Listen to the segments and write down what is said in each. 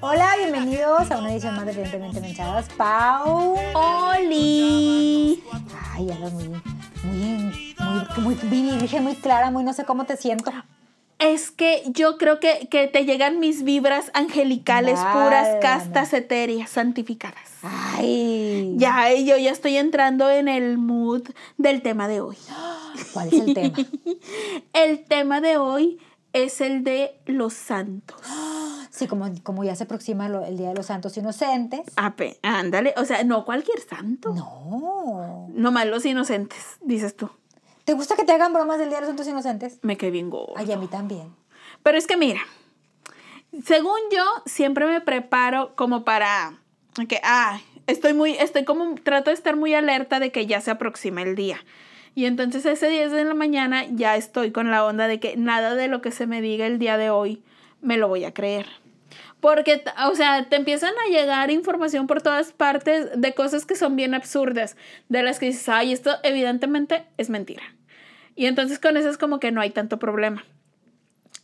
Hola, bienvenidos a una edición más de Evidentemente Menchadas. Pau. ¡Oli! Ay, hablas muy, muy, muy, muy, dije muy clara, muy no sé cómo te siento. Es que yo creo que, que te llegan mis vibras angelicales, puras, castas, etéreas, santificadas. Ay. Ya, yo ya estoy entrando en el mood del tema de hoy. ¿Cuál es el tema? el tema de hoy es el de los santos. Sí, como, como ya se aproxima el Día de los Santos Inocentes. Ape, ándale, o sea, no cualquier santo. No. Nomás los inocentes, dices tú. ¿Te gusta que te hagan bromas del Día de los Santos Inocentes? Me quedé bien gordo. Ay, a mí también. Pero es que mira, según yo, siempre me preparo como para que, ah, estoy muy, estoy como, trato de estar muy alerta de que ya se aproxima el día. Y entonces ese 10 de la mañana ya estoy con la onda de que nada de lo que se me diga el día de hoy me lo voy a creer. Porque, o sea, te empiezan a llegar información por todas partes de cosas que son bien absurdas, de las que dices, ay, esto evidentemente es mentira. Y entonces con eso es como que no hay tanto problema.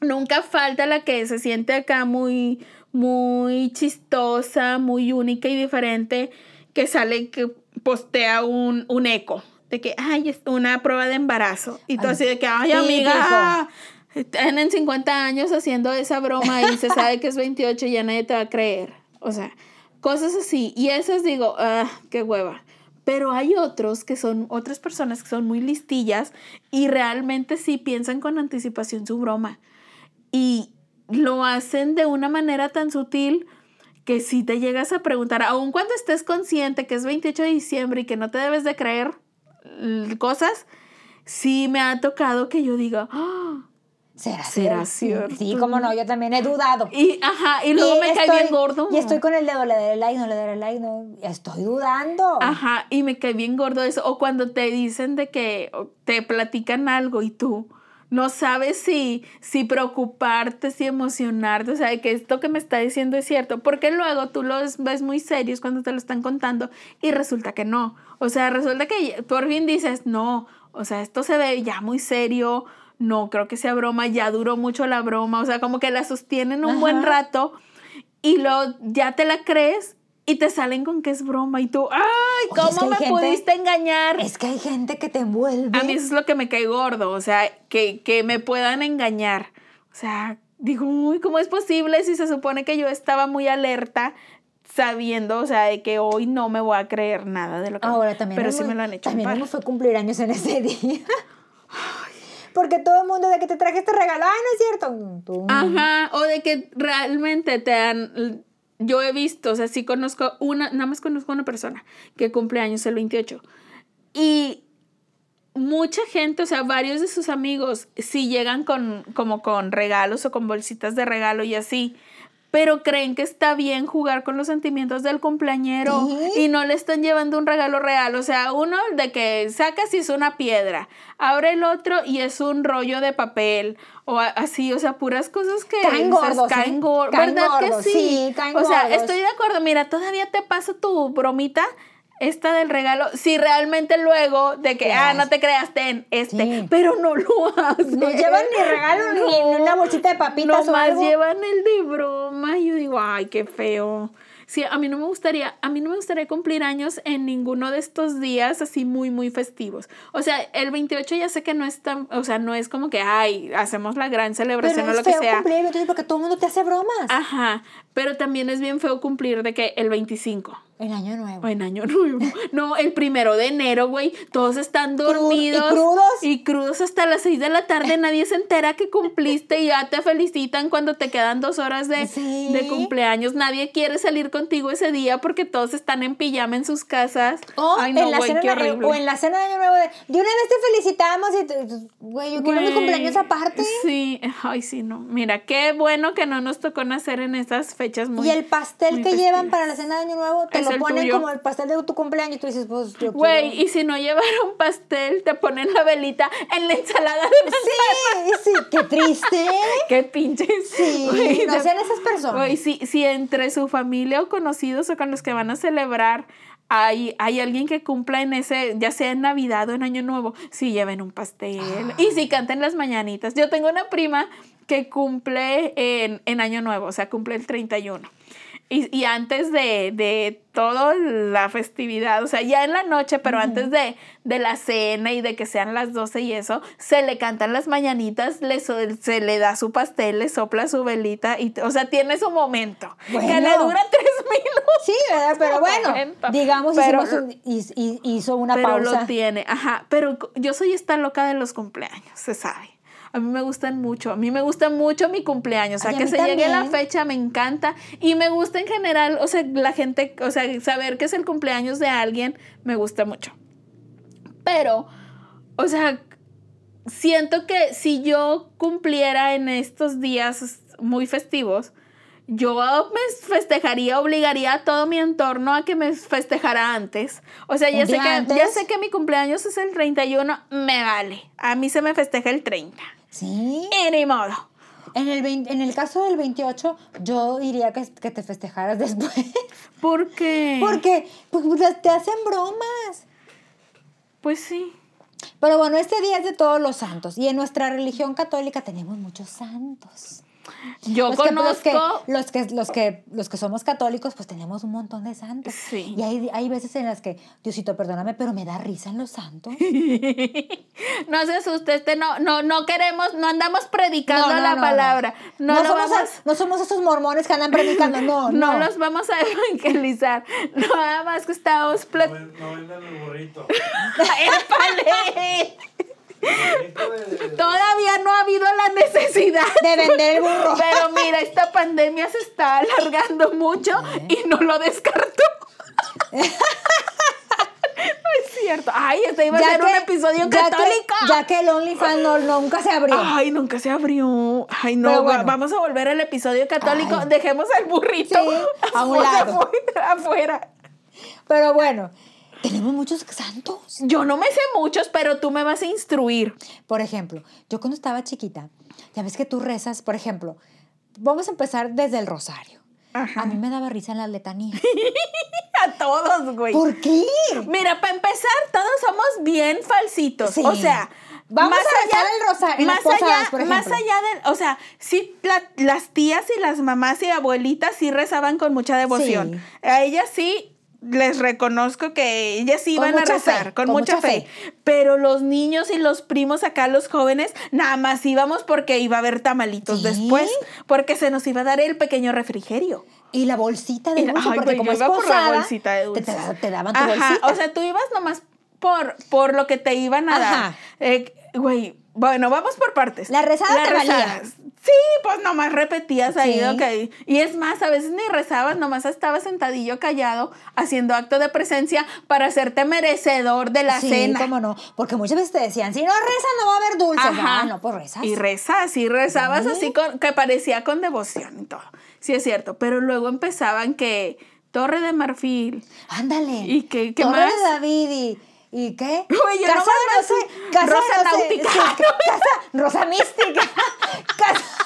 Nunca falta la que se siente acá muy, muy chistosa, muy única y diferente, que sale, que postea un, un eco de que, ay, es una prueba de embarazo. Y tú así de que, ay, amiga, tienen 50 años haciendo esa broma y se sabe que es 28 y ya nadie te va a creer. O sea, cosas así. Y esas digo, ah, qué hueva. Pero hay otros que son otras personas que son muy listillas y realmente sí piensan con anticipación su broma. Y lo hacen de una manera tan sutil que si te llegas a preguntar, aun cuando estés consciente que es 28 de diciembre y que no te debes de creer cosas, sí me ha tocado que yo diga, ¡Ah! ¿Será, ¿Será cierto? Sí, como no, yo también he dudado. Y, ajá, y luego me cae bien gordo. Y estoy con el dedo, le daré like, no le daré like, no, estoy dudando. Ajá, y me cae bien gordo eso. O cuando te dicen de que te platican algo y tú no sabes si, si preocuparte, si emocionarte, o sea, que esto que me está diciendo es cierto, porque luego tú los ves muy serios cuando te lo están contando y resulta que no. O sea, resulta que por fin dices, no, o sea, esto se ve ya muy serio, no creo que sea broma, ya duró mucho la broma, o sea, como que la sostienen un buen rato y luego ya te la crees y te salen con que es broma y tú, ay, ¿cómo me pudiste engañar? Es que hay gente que te envuelve. A mí eso es lo que me cae gordo, o sea, que, que me puedan engañar. O sea, digo, uy, ¿cómo es posible si se supone que yo estaba muy alerta sabiendo, o sea, de que hoy no me voy a creer nada de lo que... Ahora también. Pero sí me lo han hecho. También no fue cumplir años en ese día. Porque todo el mundo de que te traje este regalo, ay, no es cierto. Ajá, o de que realmente te han yo he visto, o sea, sí conozco una, nada más conozco una persona que cumple años el 28. Y mucha gente, o sea, varios de sus amigos sí llegan con, como con regalos o con bolsitas de regalo y así pero creen que está bien jugar con los sentimientos del cumpleañero y no le están llevando un regalo real. O sea, uno de que sacas y es una piedra, abre el otro y es un rollo de papel o así, o sea, puras cosas que caen gordos, caen gordos, ¿verdad que sí? sí caen o sea, estoy de acuerdo, mira, todavía te paso tu bromita esta del regalo, si realmente luego de que, ah, no te creas, ten este, pero no lo hacen. No llevan ni regalo ni una bolsita de papitas o algo. llevan el de broma y yo digo, ay, qué feo. Sí, a mí no me gustaría, a mí no me gustaría cumplir años en ninguno de estos días así muy, muy festivos. O sea, el 28 ya sé que no es tan, o sea, no es como que, ay, hacemos la gran celebración o lo que sea. cumplir porque todo el mundo te hace bromas. Ajá, pero también es bien feo cumplir de que el 25. En Año Nuevo. En Año Nuevo. No, el primero de enero, güey. Todos están dormidos. ¿Y crudos? Y crudos hasta las 6 de la tarde. Nadie se entera que cumpliste y ya te felicitan cuando te quedan dos horas de, de cumpleaños. Nadie quiere salir contigo ese día porque todos están en pijama en sus casas. O, en, la cena, o en la cena de Año Nuevo. De, de una vez te felicitamos y, güey, yo quiero mi cumpleaños aparte. Sí, ay, sí, no. Mira, qué bueno que no nos tocó nacer en esas fechas muy. Y el pastel que llevan para la cena de Año Nuevo te lo ponen como el pastel de tu cumpleaños y tú dices, pues yo Güey, y si no llevaron pastel, te ponen la velita en la ensalada de manzana. Sí, sí, qué triste. qué pinche. Sí, no sean esas personas. Güey, si, si entre su familia o conocidos o con los que van a celebrar hay, hay alguien que cumpla en ese, ya sea en Navidad o en Año Nuevo, sí lleven un pastel. Y si canten las mañanitas. Yo tengo una prima que cumple en, en Año Nuevo, o sea, cumple el 31. Y, y antes de, de toda la festividad, o sea, ya en la noche, pero antes de, de, la cena y de que sean las 12 y eso, se le cantan las mañanitas, le se le da su pastel, le sopla su velita, y, o sea, tiene su momento. Que le dura tres minutos. Sí, pero bueno, digamos, pero, hizo una pero pausa. lo tiene, ajá, pero yo soy esta loca de los cumpleaños, se sabe. A mí me gustan mucho, a mí me gusta mucho mi cumpleaños, o sea, que se llegue la fecha me encanta y me gusta en general, o sea, la gente, o sea, saber que es el cumpleaños de alguien me gusta mucho. Pero, o sea, siento que si yo cumpliera en estos días muy festivos, yo me festejaría, obligaría a todo mi entorno a que me festejara antes. O sea, ya sé, que, ya sé que mi cumpleaños es el 31, me vale. A mí se me festeja el 30. Sí. En el, en el caso del 28, yo diría que, que te festejaras después. ¿Por qué? Porque pues, te hacen bromas. Pues sí. Pero bueno, este día es de todos los santos. Y en nuestra religión católica tenemos muchos santos. Yo los conozco. Que, los, que, los, que, los, que, somos católicos, pues tenemos un montón de santos. Sí. Y hay, hay veces en las que, Diosito, perdóname, pero me da risa en los santos. no se asuste, este no, no, no queremos, no andamos predicando No, no, la no, palabra. No, somos, vamos- no somos esos mormones que andan predicando, no, no no. los vamos a evangelizar. Nada más que platicando. ven- no vendan el burrito. ¡Épale! De- Todavía no ha habido la De vender el burro. Pero mira, esta pandemia se está alargando mucho y no lo descarto. no es cierto. Ay, este iba a ser un episodio ya católico. Que, ya que el OnlyFans no, nunca se abrió. Ay, nunca se abrió. Ay, no, bueno. vamos a volver al episodio católico. Ay. Dejemos al burrito Sí, a un lado. afuera, afuera. Pero bueno, tenemos muchos santos. Yo no me sé muchos, pero tú me vas a instruir. Por ejemplo, yo cuando estaba chiquita, ya ves que tú rezas, por ejemplo, vamos a empezar desde el rosario. Ajá. A mí me daba risa en las letanías. A todos, güey. ¿Por qué? Mira, para empezar, todos somos bien falsitos. Sí. O sea, Vamos a rezar el rosario más posadas, allá, por más allá del, o sea, sí, la- las tías y las mamás y abuelitas sí rezaban con mucha devoción. Sí. A ellas sí les reconozco que ellas iban a rezar, fe, con, con mucha, mucha fe. fe. Pero los niños y los primos acá, los jóvenes, nada más íbamos porque iba a haber tamalitos Sí. después, porque se nos iba a dar el pequeño refrigerio. Y la bolsita de la- dulce, ay, porque como es por la bolsita de te, dulces. te- te daban tu Ajá, bolsita. o sea, tú ibas nomás por, por lo que te iban a dar. Ajá. Eh, Güey, bueno, vamos por partes. La rezada te valía. Sí, pues nomás repetías ahí, Sí. ok. Y es más, a veces ni rezabas, nomás estabas sentadillo callado haciendo acto de presencia para hacerte merecedor de la sí, cena. cómo no. Porque muchas veces te decían, si no rezas no va a haber dulces. Ajá. Ah, no, pues rezas. Y rezas, y rezabas Sí. así con, que parecía con devoción y todo. Sí, es cierto. Pero luego empezaban que Torre de Marfil. Ándale. ¿Y qué Torre más? de David y... ¿Y qué? Yo casa nomás no sé, sé casa Rosa no sé, Náutica. sí, casa, rosa mística. Casa-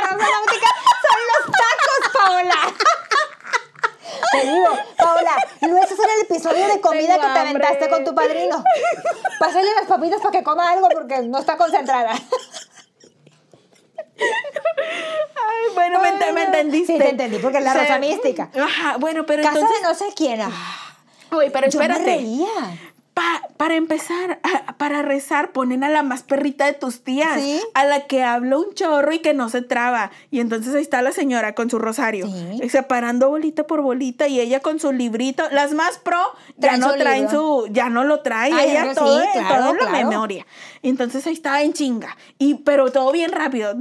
la rosa náutica son los tacos, Paola. Te digo, Paola, no estás en el episodio de comida Tengo que te hambre. aventaste con tu padrino. Pásale las papitas para que coma algo porque no está concentrada. Ay, bueno, me, ent- me entendiste. Sí, te entendí, porque es la Se- rosa mística. Ajá, bueno, pero Casa entonces. de no sé quién. ah, Uy, pero Yo me espérate. reía. Pa- para empezar, a- para rezar, ponen a la más perrita de tus tías, Sí. a la que habla un chorro y que no se traba. Y entonces ahí está la señora con su rosario, Sí. y separando bolita por bolita y ella con su librito. Las más pro ya no traen libro. su, ya no lo trae, Ay, ella sí, todo, claro, todo la memoria. Entonces ahí estaba en chinga, y pero todo bien rápido.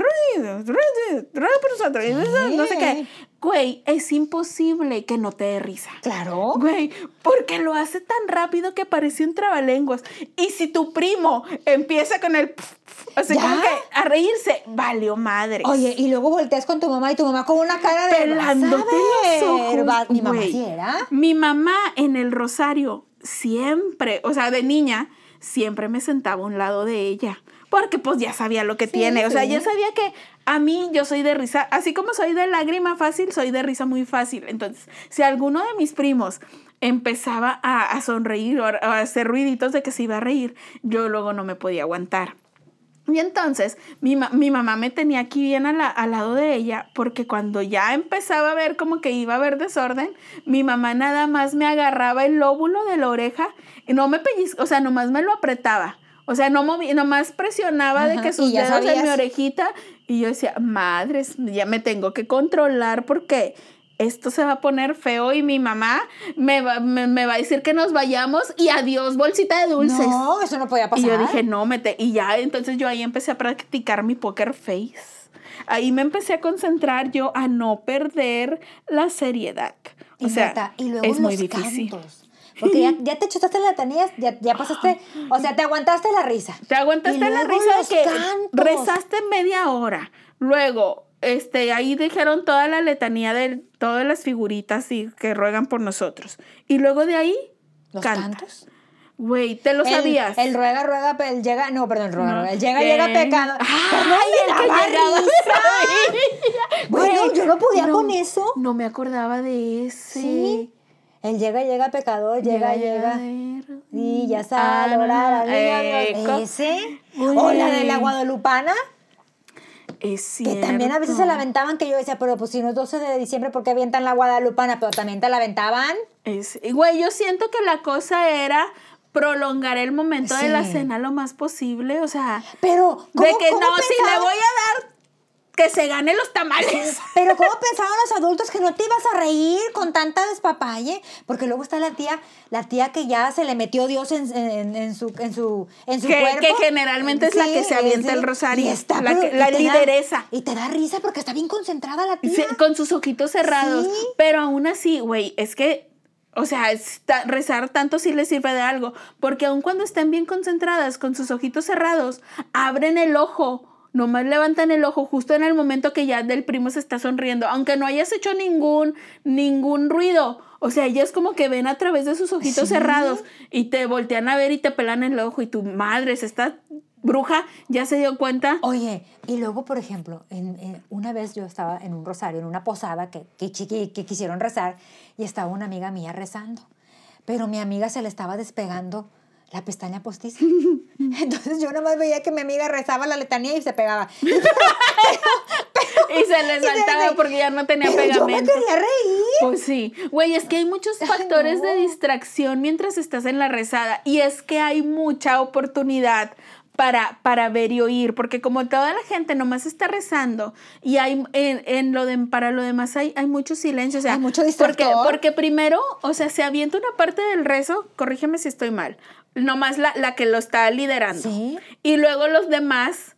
No sé qué. Güey, es imposible que no te dé risa. Claro. Güey, porque lo hace tan rápido que parece un trabalenguas. Y si tu primo empieza con el... pf, pf, así ¿Ya? como que a reírse, valió madre. Oye, y luego volteas con tu mamá y tu mamá con una cara de pelándote los ojos. Mi mamá sí era. Mi mamá en el rosario siempre, o sea, de niña, siempre me sentaba a un lado de ella. Porque pues ya sabía lo que Sí, tiene. O sea, sí. ya sabía que a mí yo soy de risa, así como soy de lágrima fácil, soy de risa muy fácil. Entonces, si alguno de mis primos empezaba a, sonreír o a, hacer ruiditos de que se iba a reír, yo luego no me podía aguantar. Y entonces mi, mi mamá me tenía aquí bien al lado de ella porque cuando ya empezaba a ver como que iba a haber desorden, mi mamá nada más me agarraba el lóbulo de la oreja y no me pellizcaba, o sea, nomás me lo apretaba. O sea, no moví, nomás presionaba de que sus dedos en mi orejita y yo decía, madres, ya me tengo que controlar porque esto se va a poner feo y mi mamá me va, me, me va a decir que nos vayamos y adiós bolsita de dulces. No, eso no podía pasar. Y yo dije, no, mete. Y ya, entonces yo ahí empecé a practicar mi poker face. Ahí me empecé a concentrar yo a no perder la seriedad. O Y sea, neta, y luego es muy los difícil. cantos. Porque ya, ya te chutaste la letanías, ya, ya pasaste, o sea, te aguantaste la risa. Te aguantaste Y la risa de que cantos. rezaste media hora. Luego, este, ahí dijeron toda la letanía de todas las figuritas y que ruegan por nosotros. Y luego de ahí, ¿Los canta. cantos? Güey, te lo El- sabías. El, ruega, ruega, el llega, no, perdón, el ruega, No. ruega, el llega, llega pecado. Ay, ¿Cómo me el que llegaba. risa? Bueno, yo no podía no, con eso. No me acordaba de ese. Sí. El llega, llega pecador, llega, llega. de Y ya sale, orar. Dios. Ese. O la de la guadalupana, Es que también a veces se la aventaban, que yo decía, pero pues si no es 12 de diciembre, ¿por qué avientan la guadalupana? Pero también te la aventaban. Es- Güey, yo siento que la cosa era prolongar el momento de la cena lo más posible. O sea, Pero, ¿cómo, de que cómo no, si le voy a dar, que se gane los tamales. Pero ¿cómo pensaban los adultos que no te ibas a reír con tanta despapalle? Porque luego está la tía, la tía que ya se le metió Dios en, en- en su, en su, en su Que- cuerpo. que generalmente es la que se avienta el rosario, Y está, la que- la y te da- lideresa. y te da risa porque está bien concentrada la tía. Sí, con sus ojitos cerrados. Pero aún así, güey, es que, o sea, está- rezar tanto sí les sirve de algo. Porque aun cuando estén bien concentradas con sus ojitos cerrados, abren el ojo. Nomás levantan el ojo justo en el momento que ya del primo se está sonriendo, aunque no hayas hecho ningún, ningún ruido. O sea, ellas como que ven a través de sus ojitos Sí. cerrados y te voltean a ver y te pelan el ojo y tu madre, esta bruja ya se dio cuenta. Oye, y luego, por ejemplo, en, en- una vez yo estaba en un rosario, en una posada que, que, que quisieron rezar, y estaba una amiga mía rezando. Pero mi amiga se le estaba despegando la pestaña postiza. Entonces yo nomás veía que mi amiga rezaba la letanía y se pegaba. Y se Y se saltaba le- porque ya no tenía Pero yo me pegamento. quería reír. Pues sí, güey, es que hay muchos factores de no. distracción mientras estás en la rezada y es que hay mucha oportunidad para, para ver y oír, porque como toda la gente nomás está rezando y hay en, en lo de, para lo demás hay, hay mucho silencio, o sea, Hay mucho porque, distractor. porque primero, o sea, se avienta una parte del rezo, corrígeme si estoy mal, nomás la, la que lo está liderando. Sí. Y luego los demás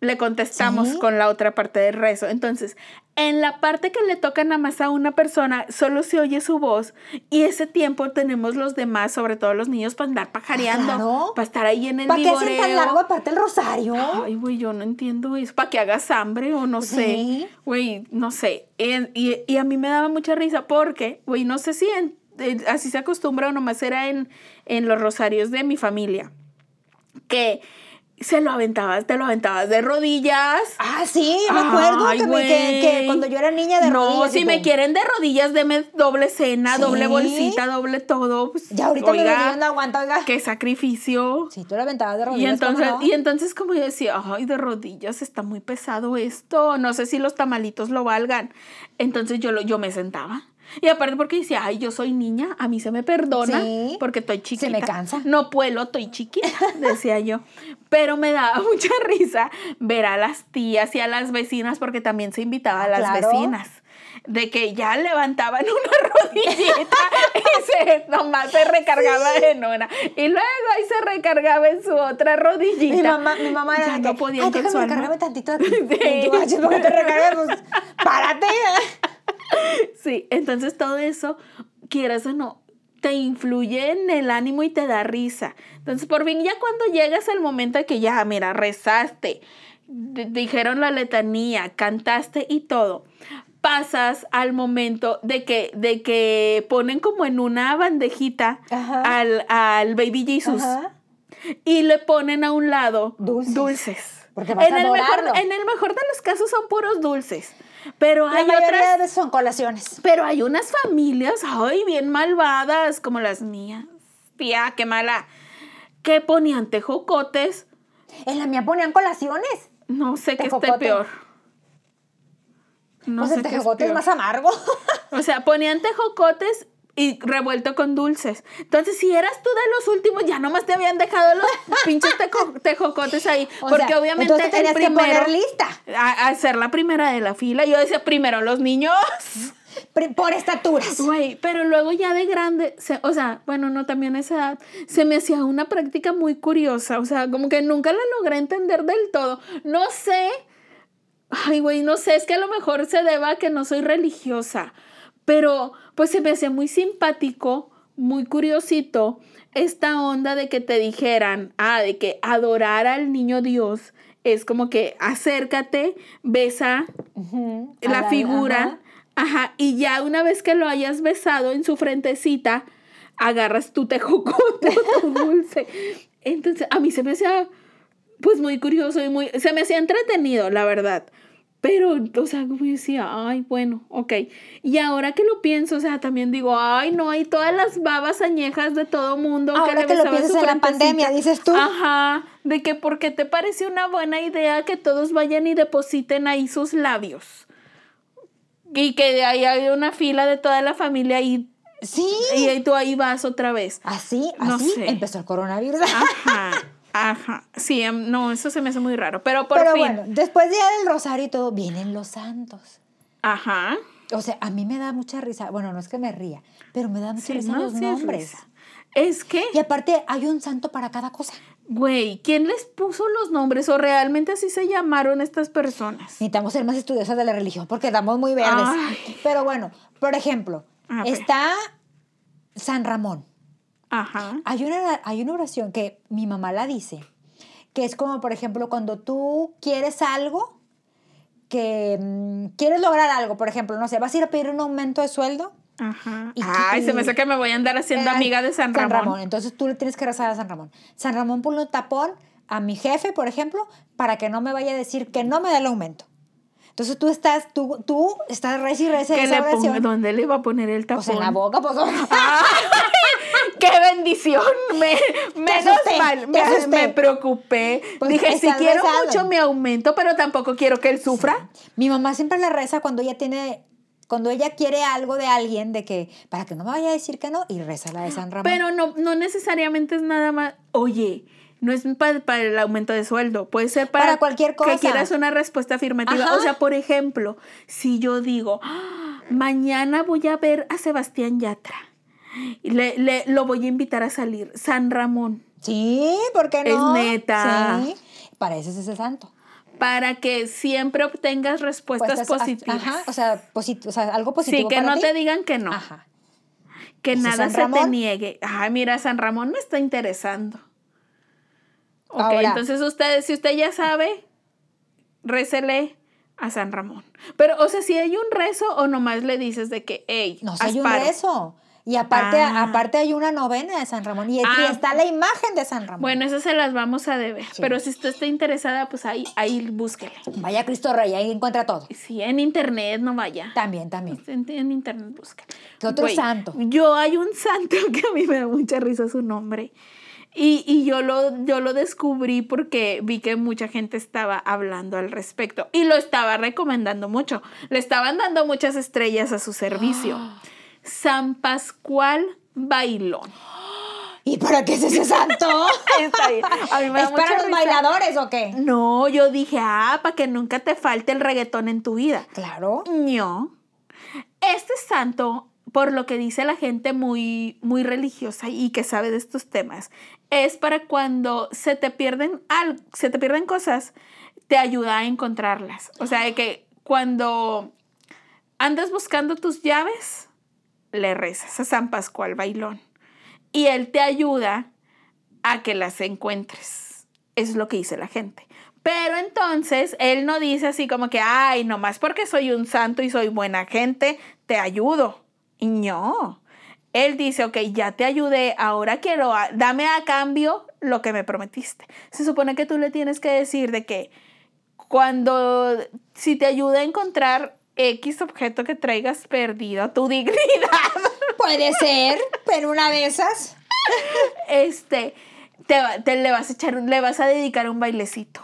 le contestamos Sí. con la otra parte del rezo. Entonces, en la parte que le toca nada más a una persona, solo se oye su voz y ese tiempo tenemos los demás, sobre todo los niños, para andar pajareando, Ah, claro. para estar ahí en el ¿Para qué hacen tan largo aparte el rosario? Ay, güey, yo no entiendo eso. ¿Para que hagas hambre o no sé? Sí. Güey, no sé. En- Y, y a mí me daba mucha risa porque, güey, no sé si en- eh, así se acostumbra o nomás era en, en los rosarios de mi familia. Que se lo aventabas, te lo aventabas de rodillas. Ah, sí, me acuerdo Ay, que, me- que- que güey. cuando yo era niña de No, rodillas. si tipo, me quieren de rodillas, deme doble cena, Sí. doble bolsita, doble todo. pues, Ya ahorita me oiga, no aguanto, oiga. Qué sacrificio. Sí, tú la aventabas de Y rodillas. ¿cómo entonces, no? y entonces como yo decía, ay, de rodillas está muy pesado esto, no sé si los tamalitos lo valgan. Entonces yo, lo, yo me sentaba. Y aparte porque decía, ay, yo soy niña, a mí se me perdona Sí. porque estoy chiquita. Se me cansa. No puedo, estoy chiquita, decía yo. Pero me daba mucha risa ver a las tías y a las vecinas porque también se invitaba a las Claro. vecinas. De que ya levantaban una rodillita y se, nomás se recargaba en una. Y luego ahí se recargaba en su otra rodillita. Mi mamá, mi mamá era Ya de no que, podían Ay, déjame alma". recargarme tantito aquí. Sí. Y tú, "Ay, ¿por qué te recargas? Pues, párate. Sí, entonces todo eso, quieras o no, te influye en el ánimo y te da risa. Entonces, por fin, ya cuando llegas al momento de que ya, mira, rezaste, dijeron la letanía, cantaste y todo, pasas al momento de que, de que ponen como en una bandejita Ajá. al, al baby Jesus Ajá. y le ponen a un lado Dulces. dulces. Porque vas en, a el mejor, adorarlo. en el mejor de los casos son puros dulces. Pero La hay mayoría otras son colaciones. pero hay unas familias, ay, bien malvadas, como las mías. Tía, qué mala. Que ponían tejocotes. En la mía ponían colaciones. No sé qué esté peor. No pues sé el es tejocote es más amargo. O sea, ponían tejocotes y revuelto con dulces. Entonces, si eras tú de los últimos, ya nomás te habían dejado los pinches tejo- tejocotes ahí. O porque sea, obviamente entonces te el tenías que primero. poner lista. A, a ser la primera de la fila. Yo decía, primero los niños. Por estaturas. Güey, pero luego ya de grande, se- o sea, bueno, no también a esa edad, se me hacía una práctica muy curiosa, o sea, como que nunca la logré entender del todo. No sé, ay, güey, no sé, es que a lo mejor se deba a que no soy religiosa, pero pues se me hacía muy simpático, muy curiosito esta onda de que te dijeran, ah, de que adorar al niño Dios es como que acércate, besa la Ajá, figura, ajá. y ya una vez que lo hayas besado en su frentecita, agarras tu tejocote tu dulce. Entonces, a mí se me hacía, pues, muy curioso y muy, se me hacía entretenido, la verdad. Pero, o sea, como yo decía, ay, bueno, ok. Y ahora que lo pienso, o sea, también digo, ay, no, hay todas las babas añejas de todo mundo. Ahora le que lo piensas en la pandemia, dices tú. Ajá, de que porque te parece una buena idea que todos vayan y depositen ahí sus labios. Y que de ahí hay una fila de toda la familia y, Sí. y tú ahí vas otra vez. Así, No así sé. empezó el coronavirus. Ajá, ajá. Sí, em, no, eso se me hace muy raro. Pero por Pero fin. bueno, después de ya del rosario y todo, vienen los santos. Ajá. O sea, a mí me da mucha risa. Bueno, no es que me ría, pero me da mucha Sí, risa no, los sí nombres. Es que, Y aparte, hay un santo para cada cosa. güey, ¿quién les puso los nombres o realmente así se llamaron estas personas? Necesitamos ser más estudiosas de la religión porque estamos muy verdes. Ay. Pero bueno, por ejemplo, está San Ramón. Ajá. Hay una, hay una oración que mi mamá la dice, que es como, por ejemplo, cuando tú quieres algo, que mm, quieres lograr algo, por ejemplo, no sé, vas a ir a pedir un aumento de sueldo. Ajá. Y- Ay, se me hace que me voy a andar haciendo amiga de San Ramón. Entonces tú le tienes que rezar a San Ramón. San Ramón ponle un tapón a mi jefe, por ejemplo, para que no me vaya a decir que no me da el aumento. Entonces tú estás, tú, tú estás reza y reza ¿Qué esa le. ¿Dónde le iba a poner el tapón? Pues en la boca, pues. ¡Qué bendición! Me, menos asusté, mal, me, me preocupé. Pues Dije, si quiero mucho mi aumento, pero tampoco quiero que él sufra. Mi mamá siempre le reza cuando ella tiene, cuando ella quiere algo de alguien, de que, para que no me vaya a decir que no, y reza la de San Ramón. Pero no, no necesariamente es nada más. Oye, no es para, para el aumento de sueldo, puede ser para, Para cualquier cosa. que quieras una respuesta afirmativa. Ajá. O sea, por ejemplo, si yo digo, "Ah, mañana voy a ver a Sebastián Yatra, le, le- lo voy a invitar a salir, San Ramón. Sí, ¿por qué Es no? neta. Sí, para eso es ese santo. para que siempre obtengas respuestas Pues, positivas. Ajá, o sea, posit- o sea, algo sí, positivo que para no ti. te digan que no, Ajá. que ¿Ese nada se te niegue. Ay, mira, San Ramón me está interesando. Ok, Ahora. entonces usted, si usted ya sabe, récele a San Ramón. Pero, o sea, si hay un rezo o nomás le dices de que, hey, No sé, hay un rezo. Y aparte, Ah. aparte hay una novena de San Ramón. Y, y Ah. está la imagen de San Ramón. Bueno, esas se las vamos a deber. Sí. Pero si usted está interesada, pues ahí, ahí búsquele. Vaya Cristo Rey, ahí encuentra todo. Sí, en internet no vaya. También, también. En, en internet busca. ¿Qué otro santo? Yo hay un santo que a mí me da mucha risa su nombre. Y, y yo, lo, yo lo descubrí porque vi que mucha gente estaba hablando al respecto y lo estaba recomendando mucho. Le estaban dando muchas estrellas a su servicio. San Pascual Bailón. ¿Y para qué es ese santo? Está bien. A mí me da ¿Es para los risa. bailadores o qué? No, yo dije, ah, para que nunca te falte el reggaetón en tu vida. Claro. No. Este santo, por lo que dice la gente muy, muy religiosa y que sabe de estos temas, es para cuando se te pierden se te pierden cosas, te ayuda a encontrarlas. O sea, que cuando andas buscando tus llaves, le rezas a San Pascual Bailón. Y él te ayuda a que las encuentres. Eso es lo que dice la gente. Pero entonces él no dice así como que, ay, nomás porque soy un santo y soy buena gente, te ayudo. No. Él dice, ok, ya te ayudé, ahora quiero, a- dame a cambio lo que me prometiste. Se supone que tú le tienes que decir de que cuando, si te ayuda a encontrar X objeto que traigas perdido, tu dignidad. Puede ser, pero una de esas. Este, te, va- te le vas a echar, le vas a dedicar un bailecito.